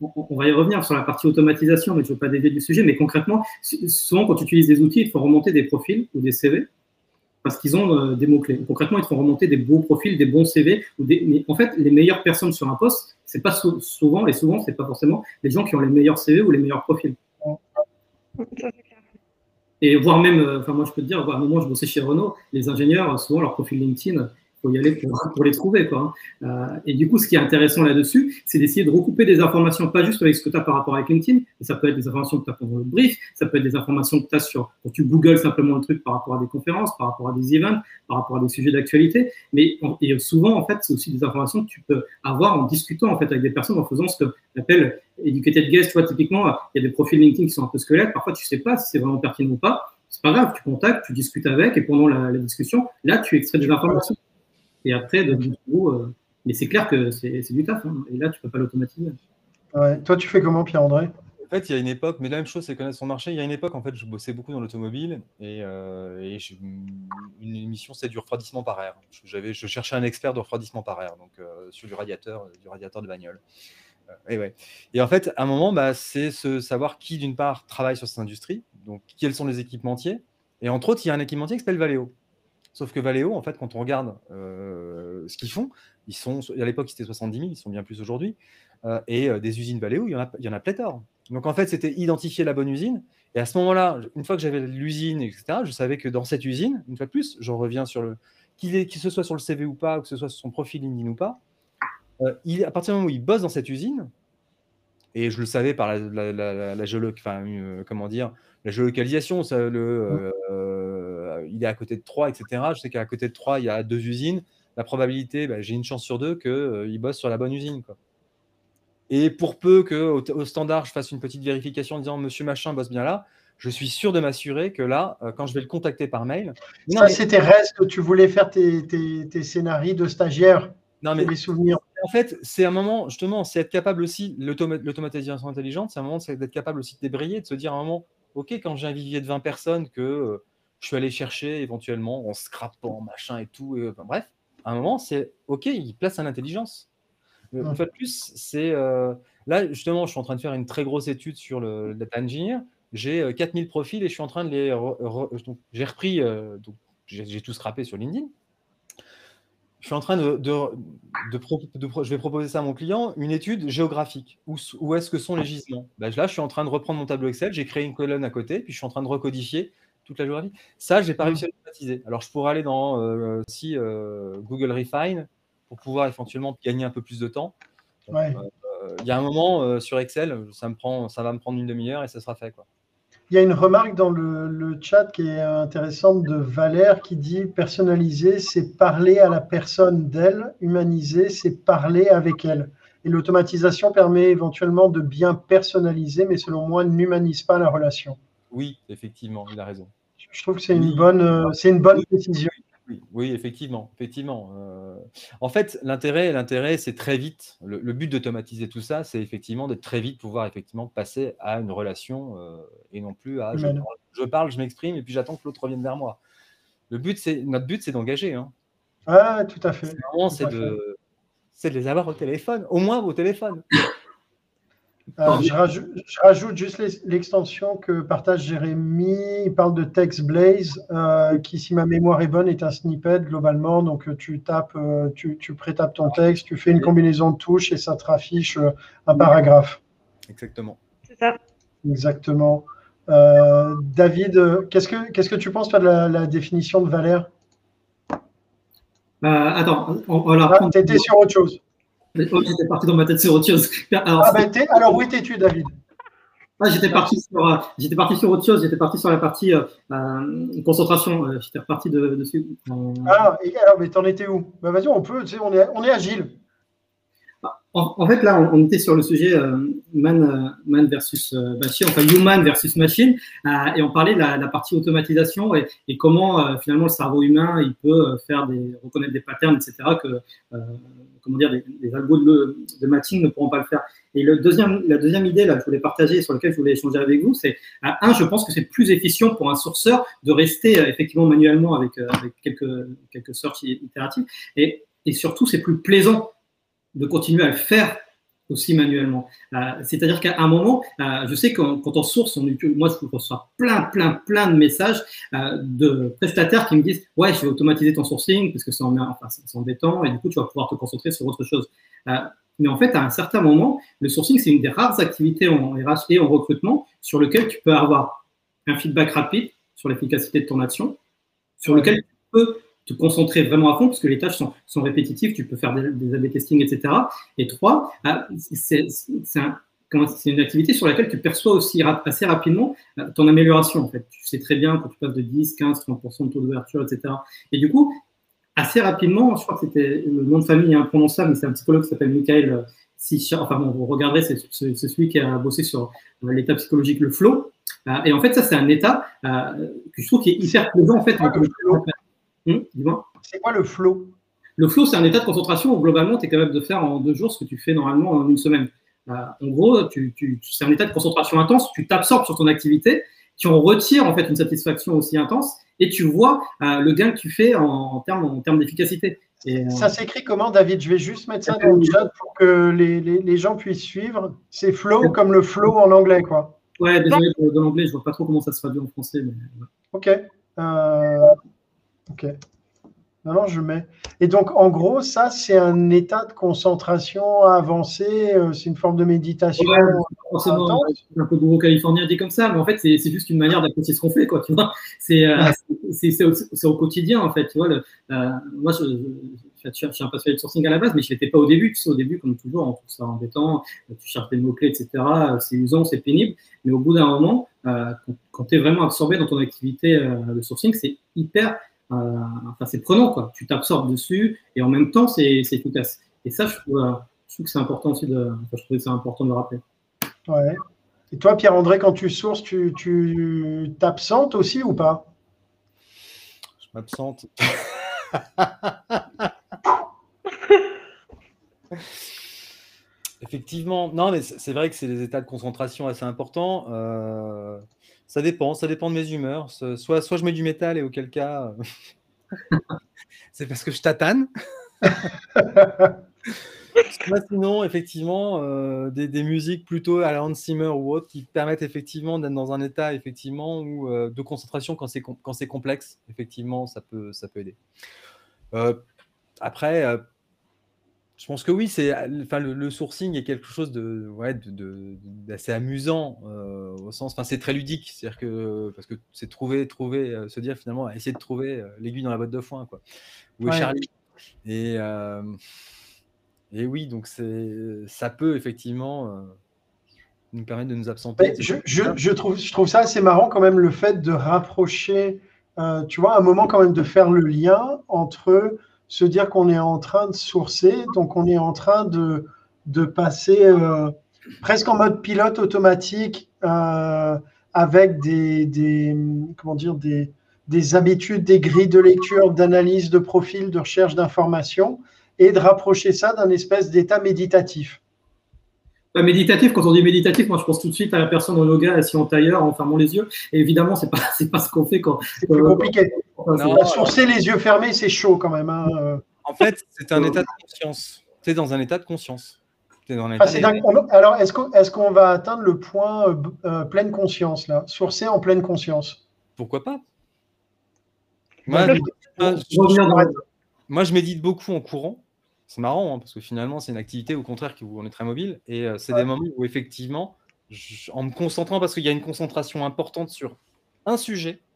on, va y revenir sur la partie automatisation, mais je ne veux pas dévier du sujet. Mais concrètement, souvent, quand tu utilises des outils, il faut remonter des profils ou des CV parce qu'ils ont euh, des mots-clés. Concrètement, ils te font remonter des beaux profils, des bons CV. Ou des... Mais en fait, les meilleures personnes sur un poste, c'est pas souvent, et souvent, c'est pas forcément les gens qui ont les meilleurs CV ou les meilleurs profils. Et voire même, euh, enfin moi je peux te dire, à un moment je bossais chez Renault, les ingénieurs, souvent leur profil LinkedIn, faut y aller pour, les trouver. Quoi. Hein. Euh, et du coup, ce qui est intéressant là-dessus, c'est d'essayer de recouper des informations, pas juste avec ce que tu as par rapport avec LinkedIn, mais ça peut être des informations que tu as pendant le brief, ça peut être des informations que tu as sur, quand tu googles simplement le truc par rapport à des conférences, par rapport à des events, par rapport à des sujets d'actualité. Mais et souvent, en fait, c'est aussi des informations que tu peux avoir en discutant en fait, avec des personnes, en faisant ce qu'on appelle educated guest. Tu vois, typiquement, il y a des profils LinkedIn qui sont un peu squelettes. Parfois, tu sais pas si c'est vraiment pertinent ou pas. C'est pas grave, tu contactes, tu discutes avec, et pendant la, la discussion, là, tu extrais des informations. Et après, de euh, mais c'est clair que c'est du taf. Hein. Et là, tu peux pas l'automatiser. Toi, tu fais comment, Pierre-André En fait, il y a une époque, mais la même chose, c'est connaître son marché. Il y a une époque, en fait, je bossais beaucoup dans l'automobile et, euh, une émission, c'est du refroidissement par air. Je, je cherchais un expert de refroidissement par air, donc euh, sur du radiateur, du radiateur de bagnole. et, ouais. et en fait, à un moment, bah, c'est ce savoir qui, d'une part, travaille sur cette industrie, donc quels sont les équipementiers. Et entre autres, il y a un équipementier qui s'appelle Valeo. Sauf que Valeo, en fait, quand on regarde euh, ce qu'ils font, ils sont, à l'époque, c'était 70 000, ils sont bien plus aujourd'hui. Euh, et euh, des usines Valeo, il y en a, il y en a pléthore. Donc, en fait, c'était identifier la bonne usine. Et à ce moment-là, une fois que j'avais l'usine, etc., je savais que dans cette usine, une fois de plus, j'en reviens sur le. Qu'il ce soit sur le CV ou pas, ou que ce soit sur son profil LinkedIn ou pas, il, à partir du moment où il bosse dans cette usine, et je le savais par la, la, la, comment dire, la géolocalisation, ça, le, il est à côté de Troyes, etc. Je sais qu'à côté de Troyes, il y a deux usines. La probabilité, bah, j'ai une chance sur deux qu'il euh, bosse sur la bonne usine. Quoi. Et pour peu qu'au au standard, je fasse une petite vérification en disant Monsieur Machin bosse bien là, je suis sûr de m'assurer que là, euh, quand je vais le contacter par mail. Ça, c'était reste que tu voulais faire tes, tes, scénarios de stagiaire. Non, mais les souvenirs. En fait, c'est un moment, justement, c'est être capable aussi, l'automatisation intelligente, c'est un moment d'être capable aussi de débrayer, de se dire à un moment, OK, quand j'ai un vivier de 20 personnes, que euh, je suis allé chercher éventuellement en scrapant, machin et tout. Et, bref, à un moment, c'est OK, il place un intelligence. Euh, une fois de plus, c'est. Euh, là, justement, je suis en train de faire une très grosse étude sur le, data engineer. J'ai 4000 profils et je suis en train de les. j'ai repris. donc, j'ai tout scrappé sur LinkedIn. Je suis en train de, de, je vais proposer ça à mon client, une étude géographique. Où, où est-ce que sont les gisements? Ben Là, je suis en train de reprendre mon tableau Excel, j'ai créé une colonne à côté, puis je suis en train de recodifier toute la géographie. Ça, je n'ai pas réussi à automatiser. Alors, je pourrais aller dans euh, si, euh, Google Refine pour pouvoir éventuellement gagner un peu plus de temps. Euh, il y a un moment sur Excel, ça, me prend, ça va me prendre une demi-heure et ça sera fait. Quoi. Il y a une remarque dans le, chat qui est intéressante de Valère qui dit personnaliser, c'est parler à la personne d'elle, humaniser, c'est parler avec elle. Et l'automatisation permet éventuellement de bien personnaliser, mais selon moi, n'humanise pas la relation. Oui, effectivement, il a raison. Je trouve que c'est une, bonne, euh, c'est une bonne décision. Oui, effectivement, effectivement. Euh, en fait, l'intérêt, l'intérêt, c'est très vite. Le, but d'automatiser tout ça, c'est effectivement de très vite pouvoir effectivement passer à une relation euh, et non plus à je, parle, je m'exprime et puis j'attends que l'autre revienne vers moi. Le but, c'est notre but, c'est d'engager. Hein. Ah, tout à fait. C'est de, c'est de les avoir au téléphone, au moins au téléphone. Je, rajoute, juste l'extension que partage Jérémy. Il parle de TextBlaze, euh, qui, si ma mémoire est bonne, est un snippet globalement. Donc, euh, tu tapes, euh, tu, tu prétapes ton texte, tu fais une combinaison de touches et ça te raffiche un paragraphe. Exactement. C'est ça. Exactement. David, qu'est-ce que qu'est-ce que tu penses toi de la, définition de Valère? Attends, on, va la ah, Tu étais sur autre chose. J'étais parti dans ma tête sur autre chose. Alors, ah, ben, alors où étais-tu, David? Ah, j'étais parti sur, euh, j'étais parti sur autre chose. J'étais parti sur la partie euh, euh concentration. J'étais reparti de, dessus. Ah, et alors, mais t'en étais où? Bah, Vas-y, on peut. Tu sais, on est, on est agile. En, fait, là, on, était sur le sujet euh, man, euh, man, versus euh, machine, enfin human versus machine, et on parlait de la, partie automatisation et, comment finalement le cerveau humain il peut faire des, reconnaître des patterns, etc. que comment dire, des, algos de, de, ne pourront pas le faire. Et le deuxième, la deuxième idée là, que je voulais partager, sur laquelle je voulais échanger avec vous, c'est un, je pense que c'est plus efficient pour un sourceur de rester effectivement manuellement avec, avec quelques, quelques search itératives, et, et surtout c'est plus plaisant de continuer à le faire aussi manuellement. Euh, c'est-à-dire qu'à un moment, euh, je sais que quand, on source, on, moi je reçois plein, plein, plein de messages euh, de prestataires qui me disent Ouais, je vais automatiser ton sourcing parce que c'est enfin, embêtant et du coup tu vas pouvoir te concentrer sur autre chose. mais en fait, à un certain moment, le sourcing, c'est une des rares activités en RH et en recrutement sur lequel tu peux avoir un feedback rapide sur l'efficacité de ton action, sur lequel tu peux te concentrer vraiment à fond parce que les tâches sont, répétitives, tu peux faire des, des A-B testing, etc. Et trois, ah, c'est une activité sur laquelle tu perçois aussi assez rapidement euh, ton amélioration. En fait. Tu sais très bien quand tu passes de 10, 15, 30% de taux d'ouverture, etc. Et du coup, assez rapidement, je crois que c'était le nom de famille est imprononçable, mais c'est un psychologue qui s'appelle Michael euh, Sischer. Enfin bon, vous regarderez, c'est celui qui a bossé sur euh, l'état psychologique, le flow. Et en fait, ça, c'est un état que je trouve qui est hyper plaisant en fait. Hmm, c'est quoi le flow? Le flow, c'est un état de concentration où globalement, tu es capable de faire en deux jours ce que tu fais normalement en une semaine. Euh, en gros, tu, c'est un état de concentration intense, tu t'absorbes sur ton activité, tu en retires en fait une satisfaction aussi intense et tu vois euh, le gain que tu fais en, termes, en termes d'efficacité. Euh, ça s'écrit comment, David? Je vais juste mettre ça dans le chat pour que les, les, gens puissent suivre. C'est flow comme le flow en anglais, quoi. Ouais, désolé de l'anglais, je vois pas trop comment ça se traduit en français. Ok. Ok. Non, je mets. Et donc, en gros, ça, c'est un état de concentration avancé, euh, c'est une forme de méditation. forcément, un peu gros californien dit comme ça, mais en fait, c'est juste une manière d'apprécier ce qu'on fait, quoi, tu vois. C'est au, au, quotidien, en fait, tu vois. Le, euh, moi, je, je, suis un passionné de sourcing à la base, mais je l'étais pas au début. Tu sais, au début, comme toujours, on trouve ça embêtant, tu cherches des mots-clés, etc. C'est usant, c'est pénible. Mais au bout d'un moment, euh, quand, tu es vraiment absorbé dans ton activité de sourcing, c'est hyper euh, enfin, c'est prenant, quoi. Tu t'absorbes dessus et en même temps, c'est efficace. Et ça, je trouve, euh, je trouve que c'est important aussi de, enfin, je trouve c'est important de le rappeler. Ouais. Et toi, Pierre-André, quand tu sources, tu t'absentes aussi ou pas? Je m'absente. [LAUGHS] Effectivement, non, mais c'est vrai que c'est des états de concentration assez importants. Euh, ça dépend, ça dépend de mes humeurs. Soit, soit je mets du métal et auquel cas, [LAUGHS] c'est parce que je tatane. [LAUGHS] sinon, effectivement, euh, des, musiques plutôt à la Hans Zimmer ou autre qui permettent effectivement d'être dans un état effectivement où, euh, de concentration quand c'est complexe. Effectivement, ça peut ça peut aider. Euh, après, je pense que oui, c'est, enfin, le, sourcing est quelque chose de, ouais, d'assez amusant euh, au sens, enfin, c'est très ludique, c'est-à-dire que parce que c'est trouver, trouver, euh, se dire finalement, essayer de trouver euh, l'aiguille dans la botte de foin, quoi. Où est Charlie? Et et oui, donc c'est, ça peut effectivement nous permettre de nous absenter. Je, je, je, trouve, je trouve ça assez marrant quand même le fait de rapprocher, tu vois, un moment quand même de faire le lien entre se dire qu'on est en train de sourcer, donc on est en train de, de passer euh, presque en mode pilote automatique euh, avec des, des, comment dire, des, des habitudes, des grilles de lecture, d'analyse de profil, de recherche d'informations, et de rapprocher ça d'un espèce d'état méditatif. Bah, méditatif, quand on dit méditatif, moi je pense tout de suite à la personne au yoga assis en tailleur en fermant les yeux. Et évidemment, c'est pas [LAUGHS] c'est pas ce qu'on fait quand. C'est plus compliqué. Sourcer les yeux fermés, c'est chaud quand même. Hein, euh. En fait, c'est un état de conscience. C'est dans un état de conscience. Dans ah, Alors, est-ce qu'on est va atteindre le point euh, euh, pleine conscience là? Sourcer en pleine conscience Pourquoi pas? Moi je, moi, je médite beaucoup en courant c'est marrant hein, parce que finalement, c'est une activité au contraire où on est très mobile et euh, c'est des moments où effectivement, en me concentrant parce qu'il y a une concentration importante sur un sujet, euh,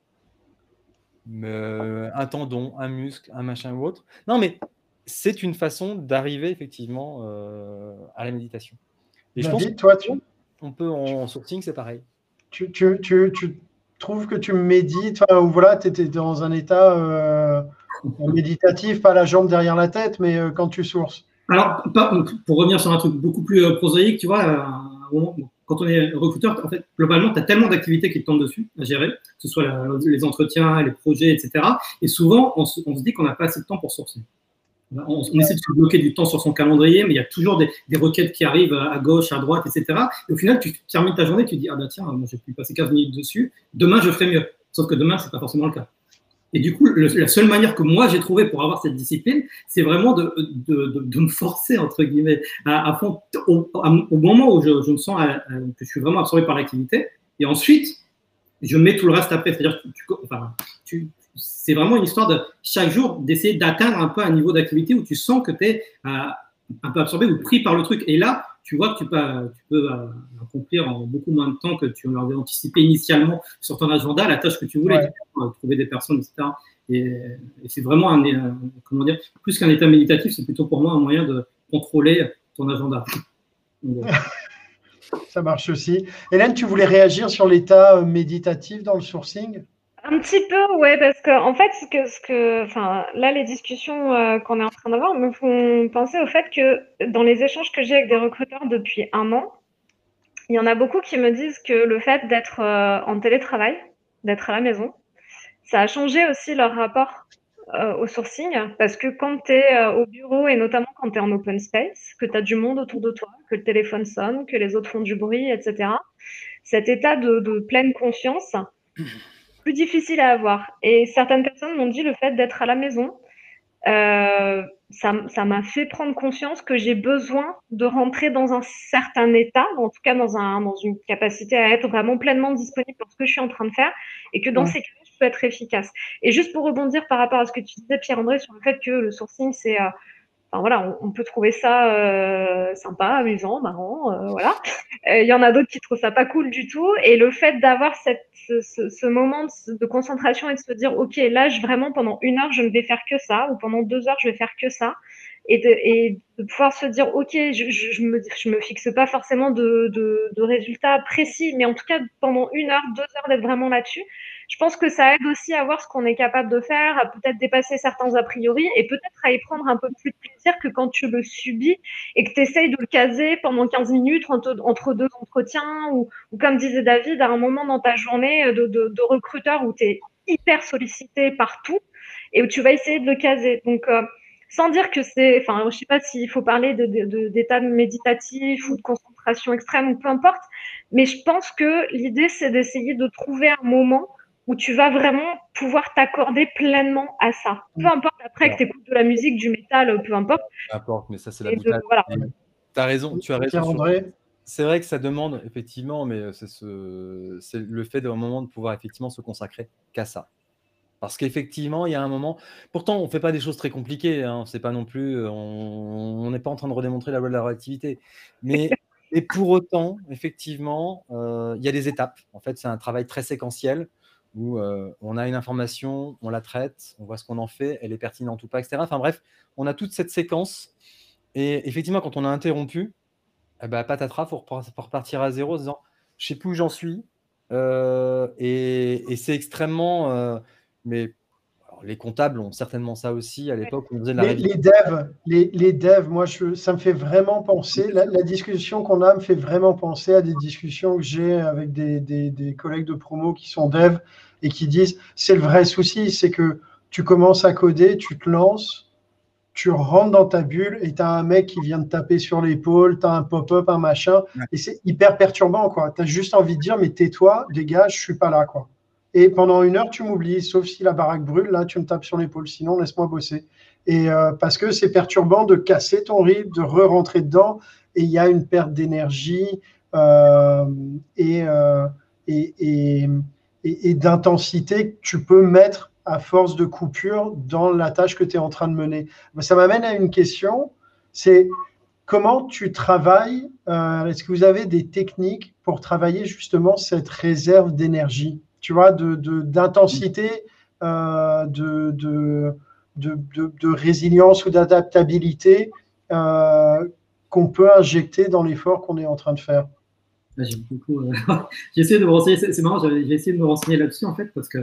un tendon, un muscle, un machin ou autre. Non, mais c'est une façon d'arriver effectivement euh, à la méditation. Et je pense toi, tu... on peut en, sourcing, c'est pareil. Tu, tu, tu, trouves que tu médites, ou voilà, tu étais dans un état méditatif, pas la jambe derrière la tête, mais euh, quand tu sources Alors, pour revenir sur un truc beaucoup plus euh, prosaïque, tu vois, quand on est recruteur, en fait, globalement, tu as tellement d'activités qui te tombent dessus à gérer, que ce soit les entretiens, les projets, etc. Et souvent, on se, dit qu'on n'a pas assez de temps pour sourcer. On, essaie de se bloquer du temps sur son calendrier, mais il y a toujours des, requêtes qui arrivent à gauche, à droite, etc. Et au final, tu termines ta journée, tu dis, ah bah tiens, moi j'ai pu passer 15 minutes dessus, demain je ferai mieux. Sauf que demain, ce n'est pas forcément le cas. Et du coup, la seule manière que moi j'ai trouvé pour avoir cette discipline, c'est vraiment de, de, de, me forcer, entre guillemets, à, fond, au, moment où je, je me sens que je suis vraiment absorbé par l'activité. Et ensuite, je mets tout le reste après. C'est-à-dire tu, c'est vraiment une histoire de chaque jour d'essayer d'atteindre un peu un niveau d'activité où tu sens que tu es euh, un peu absorbé ou pris par le truc. Et là, tu vois que tu peux, tu peux euh, accomplir en beaucoup moins de temps que tu l'avais anticipé initialement sur ton agenda la tâche que tu voulais, euh, trouver des personnes, etc. Et, c'est vraiment un, comment dire, plus qu'un état méditatif, c'est plutôt pour moi un moyen de contrôler ton agenda. [LAUGHS] Ça marche aussi. Hélène, tu voulais réagir sur l'état méditatif dans le sourcing? Un petit peu, ouais, parce que en fait, ce que, ce là, les discussions euh, qu'on est en train d'avoir me font penser au fait que dans les échanges que j'ai avec des recruteurs depuis un an, il y en a beaucoup qui me disent que le fait d'être euh, en télétravail, d'être à la maison, ça a changé aussi leur rapport euh, au sourcing, parce que quand tu es au bureau et notamment quand tu es en open space, que tu as du monde autour de toi, que le téléphone sonne, que les autres font du bruit, etc., cet état de, de pleine conscience plus difficile à avoir. Et certaines personnes m'ont dit le fait d'être à la maison, euh, ça m'a fait prendre conscience que j'ai besoin de rentrer dans un certain état, en tout cas dans, un, dans une capacité à être vraiment pleinement disponible pour ce que je suis en train de faire, et que dans ces cas je peux être efficace. Et juste pour rebondir par rapport à ce que tu disais, Pierre-André, sur le fait que le sourcing, c'est euh, on, peut trouver ça euh, sympa, amusant, marrant, euh, voilà. Euh, il y en a d'autres qui trouvent ça pas cool du tout. Et le fait d'avoir ce, moment de, concentration et de se dire, ok, là, vraiment pendant une heure, je ne vais faire que ça, ou pendant deux heures, je vais faire que ça, et de, et de pouvoir se dire, ok, je, je, me, je me fixe pas forcément de, de, de résultats précis, mais en tout cas pendant une heure, deux heures d'être vraiment là-dessus je pense que ça aide aussi à voir ce qu'on est capable de faire, à peut-être dépasser certains a priori et peut-être à y prendre un peu plus de plaisir que quand tu le subis et que tu essayes de le caser pendant 15 minutes entre, deux entretiens ou, comme disait David, à un moment dans ta journée de, de, recruteur où tu es hyper sollicité partout et où tu vas essayer de le caser. Donc, euh, sans dire que c'est, enfin, je sais pas s'il faut parler d'état de, méditatif ou de concentration extrême ou peu importe, mais je pense que l'idée c'est d'essayer de trouver un moment où tu vas vraiment pouvoir t'accorder pleinement à ça. Peu mm. importe après que tu écoutes de la musique, du métal, peu importe. Peu importe, mais ça c'est la méthode. Tu as raison, tu as raison. C'est vrai que ça demande effectivement, mais c'est ce... le fait d'un moment de pouvoir effectivement se consacrer qu'à ça. Parce qu'effectivement, il y a un moment. Pourtant, on ne fait pas des choses très compliquées. Hein. C'est pas non plus. On n'est pas en train de redémontrer la loi de la réactivité. Mais et pour autant, effectivement, euh, il y a des étapes. En fait, c'est un travail très séquentiel où euh, on a une information, on la traite, on voit ce qu'on en fait, elle est pertinente ou pas, etc. Enfin bref, on a toute cette séquence. Et effectivement, quand on a interrompu, eh ben, patatras, il faut repartir à zéro en disant je sais plus où j'en suis. Euh, et, c'est extrêmement. Mais les comptables ont certainement ça aussi à l'époque où on faisait de la les, les devs, les, devs, moi, je, ça me fait vraiment penser, la, discussion qu'on a me fait vraiment penser à des discussions que j'ai avec des, des, collègues de promo qui sont devs et qui disent, c'est le vrai souci, c'est que tu commences à coder, tu te lances, tu rentres dans ta bulle et tu as un mec qui vient te taper sur l'épaule, tu as un pop-up, un machin, et c'est hyper perturbant, quoi. Tu as juste envie de dire, mais tais-toi, dégage, je suis pas là, quoi. Et pendant une heure, tu m'oublies, sauf si la baraque brûle, là, tu me tapes sur l'épaule. Sinon, laisse-moi bosser. Et euh, parce que c'est perturbant de casser ton rythme, de re-rentrer dedans, et il y a une perte d'énergie euh, euh, et, et, et, et d'intensité que tu peux mettre à force de coupure dans la tâche que tu es en train de mener. Ça m'amène à une question, c'est comment tu travailles Est-ce que vous avez des techniques pour travailler justement cette réserve d'énergie? Tu vois, d'intensité, de, de, de, de, résilience ou d'adaptabilité euh, qu'on peut injecter dans l'effort qu'on est en train de faire. J'ai beaucoup. Euh, [LAUGHS] j'ai essayé de me renseigner. C'est marrant. J'ai essayé de me renseigner là-dessus en fait parce que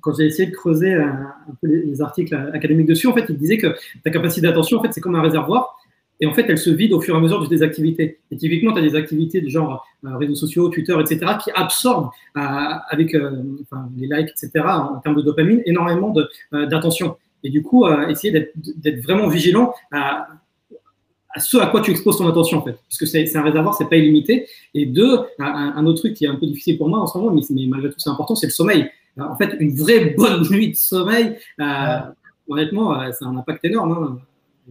quand j'ai essayé de creuser un, peu les, articles académiques dessus, en fait, il disait que ta capacité d'attention, en fait, c'est comme un réservoir. Et en fait, elle se vide au fur et à mesure de tes activités. Et typiquement, tu as des activités du genre réseaux sociaux, Twitter, etc., qui absorbent avec les likes, etc., en, termes de dopamine, énormément d'attention. Et du coup, essayer d'être vraiment vigilant à, à ce à quoi tu exposes ton attention en fait, puisque c'est un réservoir, c'est pas illimité. Et deux, un, autre truc qui est un peu difficile pour moi en ce moment, mais, malgré tout c'est important, c'est le sommeil. Euh, en fait, une vraie [LAUGHS] bonne nuit de sommeil, euh, honnêtement, euh, c'est un impact énorme.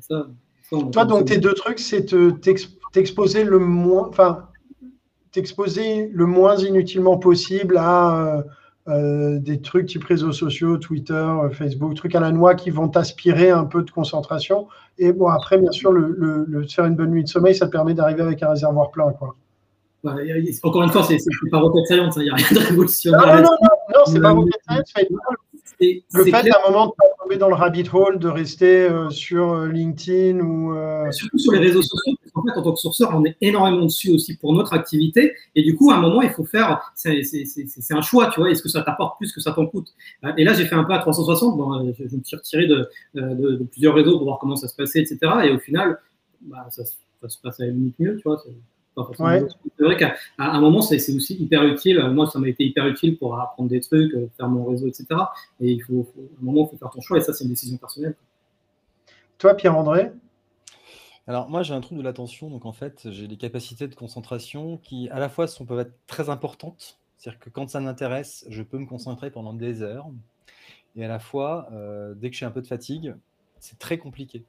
Hein. Toi, donc tes deux trucs, c'est t'exposer le moins, enfin, t'exposer le moins inutilement possible à euh, des trucs type réseaux sociaux, Twitter, euh, Facebook, trucs à la noix qui vont t'aspirer un peu de concentration. Et bon, après, bien sûr, le, le, faire une bonne nuit de sommeil, ça te permet d'arriver avec un réserveur plein. Quoi. encore une fois, c'est pas rocket science, il n'y a rien de révolutionnaire. Non, non, non, non, c'est pas rocket science, le fait à un moment de pas tomber dans le rabbit hole, de rester euh, sur euh, LinkedIn ou. Euh, surtout sur les réseaux sociaux, parce qu'en fait, en tant que sourceur, on est énormément dessus aussi pour notre activité. Et du coup, à un moment, il faut faire. C'est un choix, tu vois. Est-ce que ça t'apporte plus que ça t'en coûte? Et là, j'ai fait un peu à 360. Bon, je, me suis retiré de, de, plusieurs réseaux pour voir comment ça se passait, etc. Et au final, bah, ça, ça, se passe à la limite mieux, tu vois. C'est vrai qu'à un moment, c'est aussi hyper utile. Moi, ça m'a été hyper utile pour apprendre des trucs, euh, faire mon réseau, etc. Et il faut, à un moment, il faut faire ton choix. Et ça, c'est une décision personnelle. Toi, Pierre-André? Alors moi j'ai un trouble de l'attention, donc en fait j'ai des capacités de concentration qui à la fois sont, peuvent être très importantes, c'est-à-dire que quand ça m'intéresse, je peux me concentrer pendant des heures, et à la fois euh, dès que je suis un peu de fatigue, c'est très compliqué.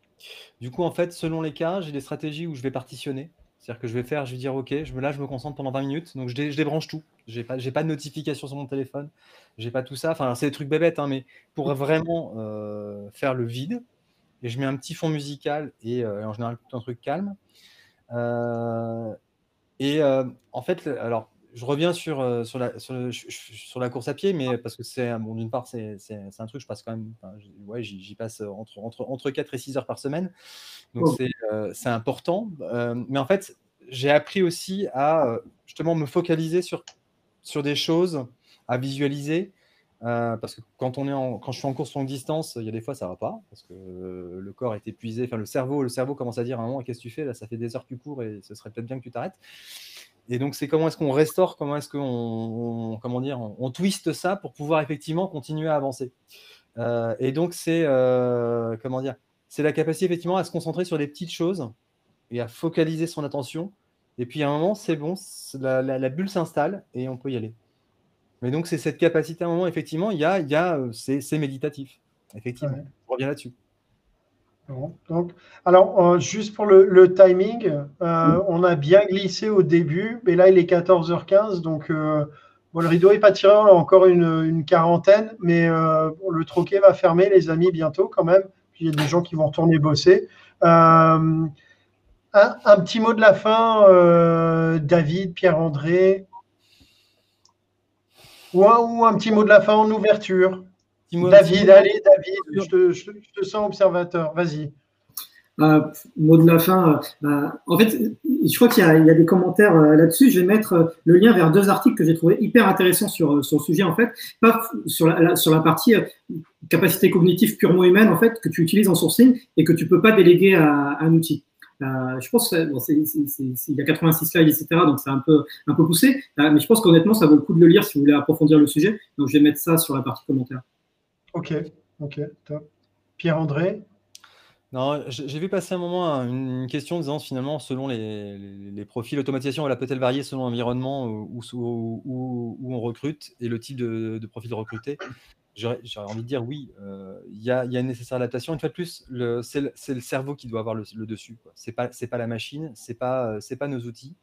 Du coup en fait selon les cas, j'ai des stratégies où je vais partitionner, c'est-à-dire que je vais faire, je vais dire OK, je, là je me concentre pendant 20 minutes, donc je, débranche tout. J'ai pas, pas de notification sur mon téléphone, j'ai pas tout ça. Enfin, c'est des trucs bébêtes, hein, mais pour vraiment euh, faire le vide, et je mets un petit fond musical et euh, en général un truc calme. Euh, et en fait, alors je reviens sur, sur, la, sur, la course à pied, mais parce que c'est, bon, d'une part, c'est, un truc, je passe quand même, ouais, j'y, passe entre, entre, entre 4 et 6 heures par semaine. Donc, oh. c'est, important. mais en fait, j'ai appris aussi à justement me focaliser sur, sur des choses, à visualiser. parce que quand, on est quand je suis en course longue distance, il y a des fois ça va pas parce que le corps est épuisé. Enfin, le cerveau, le cerveau commence à dire à un moment qu'est-ce que tu fais là Ça fait des heures que tu cours et ce serait peut-être bien que tu t'arrêtes. Et donc, c'est comment est-ce qu'on restaure, comment est-ce qu'on dire, on, twiste ça pour pouvoir effectivement continuer à avancer. Euh, et donc, c'est euh, comment dire, c'est la capacité effectivement à se concentrer sur des petites choses et à focaliser son attention. Et puis à un moment, c'est bon, la, bulle s'installe et on peut y aller. Mais donc, c'est cette capacité à un moment, effectivement, il y a, y a c'est méditatif. Effectivement, on revient là-dessus donc, alors, euh, juste pour le, timing, euh, on a bien glissé au début, mais là, il est 14h15, donc euh, le rideau n'est pas tiré, on a encore une, quarantaine, mais le troquet va fermer, les amis, bientôt quand même. il y a des gens qui vont retourner bosser. Un, petit mot de la fin, David, Pierre-André, ou un petit mot de la fin en ouverture. David, allez, David, je te, sens observateur, vas-y. Euh, mot de la fin. Euh, euh, en fait, je crois qu'il y, a des commentaires là-dessus. Je vais mettre le lien vers deux articles que j'ai trouvé hyper intéressants sur, sur le sujet, en fait. Pas sur la, sur la partie capacité cognitive purement humaine, en fait, que tu utilises en sourcing et que tu peux pas déléguer à, un outil. Je pense qu'il y a 86 slides, etc. Donc c'est un peu, un peu poussé. mais je pense qu'honnêtement, ça vaut le coup de le lire si vous voulez approfondir le sujet. Donc je vais mettre ça sur la partie commentaires. Ok, ok, top. Pierre-André? Non, j'ai vu passer un moment une question disant finalement, selon les, profils, l'automatisation, elle peut-elle varier selon l'environnement où, où, on recrute et le type de, profil recruté J'aurais envie de dire oui, euh, il y, a, une nécessaire adaptation. Une fois de plus, c'est le, cerveau qui doit avoir le, dessus. Ce n'est pas, la machine, ce n'est pas, pas nos outils.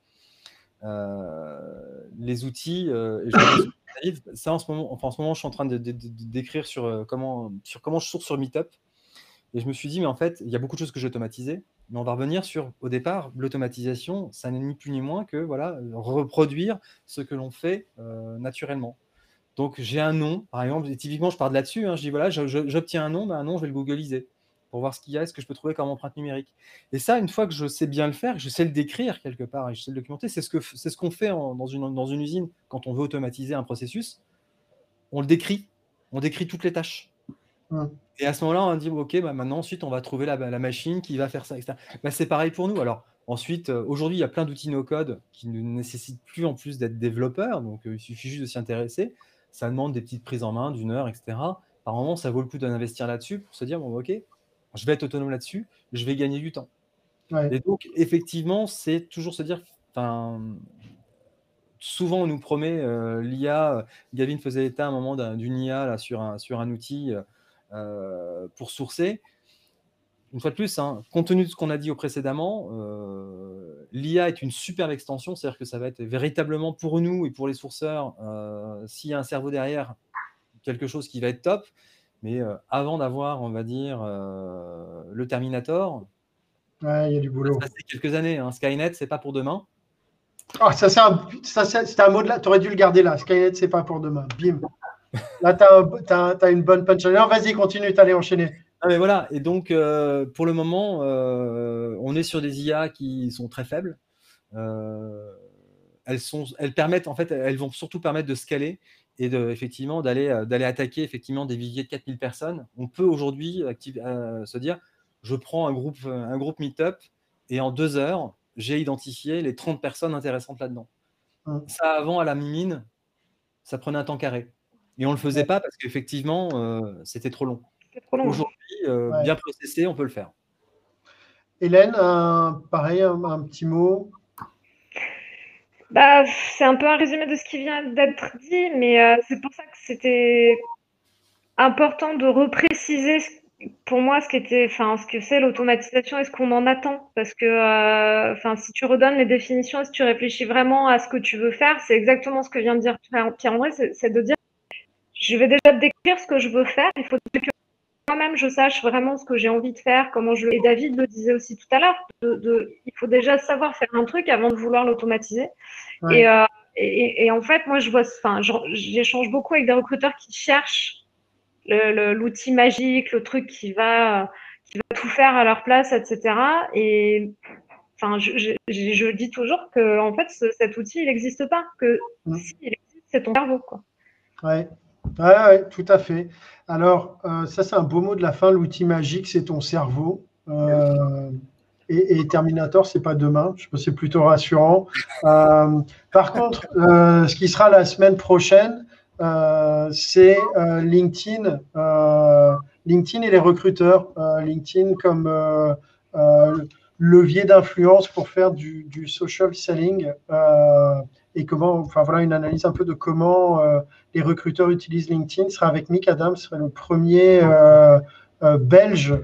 Euh, les outils, euh, ça en ce moment, enfin en ce moment, je suis en train d'écrire sur euh, comment, sur comment je source sur Meetup. Et je me suis dit, mais en fait, il y a beaucoup de choses que j'ai automatisées. Mais on va revenir sur, au départ, l'automatisation, ça n'est ni plus ni moins que voilà, reproduire ce que l'on fait naturellement. Donc j'ai un nom, par exemple, et typiquement je pars de là-dessus, hein, je dis voilà, j'obtiens un nom, ben, un nom, je vais le googliser pour voir ce qu'il y a, ce que je peux trouver comme empreinte numérique. Et ça, une fois que je sais bien le faire, je sais le décrire quelque part et je sais le documenter, c'est ce qu'on ce qu'on fait dans, une, dans une usine quand on veut automatiser un processus. On le décrit on décrit toutes les tâches. Et à ce moment-là, on dit, OK, bah, maintenant, ensuite, on va trouver la, la machine qui va faire ça, etc. Bah, c'est pareil pour nous. Alors, ensuite, euh, aujourd'hui, il y a plein d'outils no-code qui ne nécessitent plus en plus d'être développeurs. Donc, euh, il suffit juste de s'y intéresser. Ça demande des petites prises en main d'une heure, etc. Par moment, ça vaut le coup d'investir là-dessus pour se dire, bon, OK, je vais être autonome là-dessus, je vais gagner du temps. Et donc, effectivement, c'est toujours se dire, souvent on nous promet euh, l'IA. Gavin faisait état à un moment d'une IA là, sur, un, sur un outil euh, pour sourcer. Une fois de plus, hein, compte tenu de ce qu'on a dit au précédemment, euh, l'IA est une superbe extension, c'est-à-dire que ça va être véritablement pour nous et pour les sourceurs, s'il y a un cerveau derrière, quelque chose qui va être top. Mais avant d'avoir, on va dire, le Terminator, il y a du boulot. Ça passer quelques années. Hein. Skynet, c'est pas pour demain. Ah, ça, c'est un, un, mot de là. Tu aurais dû le garder là. Skynet, c'est pas pour demain. Bim. Là, tu as, une bonne punchline. Vas-y, continue, tu allais enchaîner. Ah, mais voilà. Et donc, euh, pour le moment, euh, on est sur des IA qui sont très faibles. Euh, elles, sont, elles permettent, en fait, elles vont surtout permettre de scaler et de, effectivement d'aller d'aller attaquer effectivement des viviers de 4000 personnes. On peut aujourd'hui se dire je prends un groupe, un groupe Meetup et en deux heures, j'ai identifié les 30 personnes intéressantes là-dedans. Ça, avant, à la mimine, ça prenait un temps carré. Et on ne le faisait pas parce qu'effectivement, euh, c'était trop long. Aujourd'hui, euh, bien processé, on peut le faire. Hélène, pareil, un, petit mot? Bah, C'est un peu un résumé de ce qui vient d'être dit, mais euh, c'est pour ça que c'était important de repréciser ce pour moi, ce, qui était, enfin, ce que c'est l'automatisation et ce qu'on en attend. Parce que euh, enfin, si tu redonnes les définitions et si tu réfléchis vraiment à ce que tu veux faire, c'est exactement ce que vient de dire Pierre-André, c'est de dire je vais déjà te décrire ce que je veux faire. Il faut que moi-même je sache vraiment ce que j'ai envie de faire, comment je. Et David le disait aussi tout à l'heure, de, il faut déjà savoir faire un truc avant de vouloir l'automatiser. Et, euh, et, et, en fait, moi, je vois, enfin, j'échange beaucoup avec des recruteurs qui cherchent l'outil magique, le truc qui va, qui va tout faire à leur place, etc. Et enfin, je, je, dis toujours que en fait, cet outil, il n'existe pas. Que mmh. s'il existe, c'est ton cerveau. Quoi. Ouais. Ouais, tout à fait. Alors, euh, ça, c'est un beau mot de la fin. L'outil magique, c'est ton cerveau. Euh, et, Terminator, c'est pas demain. C'est plutôt rassurant. Euh, par contre, ce qui sera la semaine prochaine, c'est LinkedIn, LinkedIn et les recruteurs. LinkedIn comme levier d'influence pour faire du, social selling et comment, enfin voilà, une analyse un peu de comment les recruteurs utilisent LinkedIn sera avec Mick Adams, sera le premier belge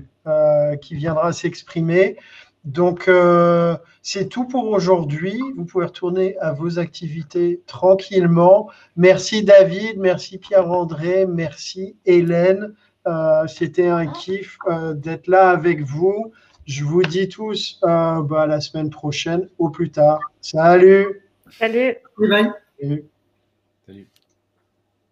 qui viendra s'exprimer. Donc, euh, c'est tout pour aujourd'hui. Vous pouvez retourner à vos activités tranquillement. Merci David, merci Pierre-André, merci Hélène. Euh, c'était un kiff euh, d'être là avec vous. Je vous dis tous bah, à la semaine prochaine, au plus tard. Salut. Salut. Salut.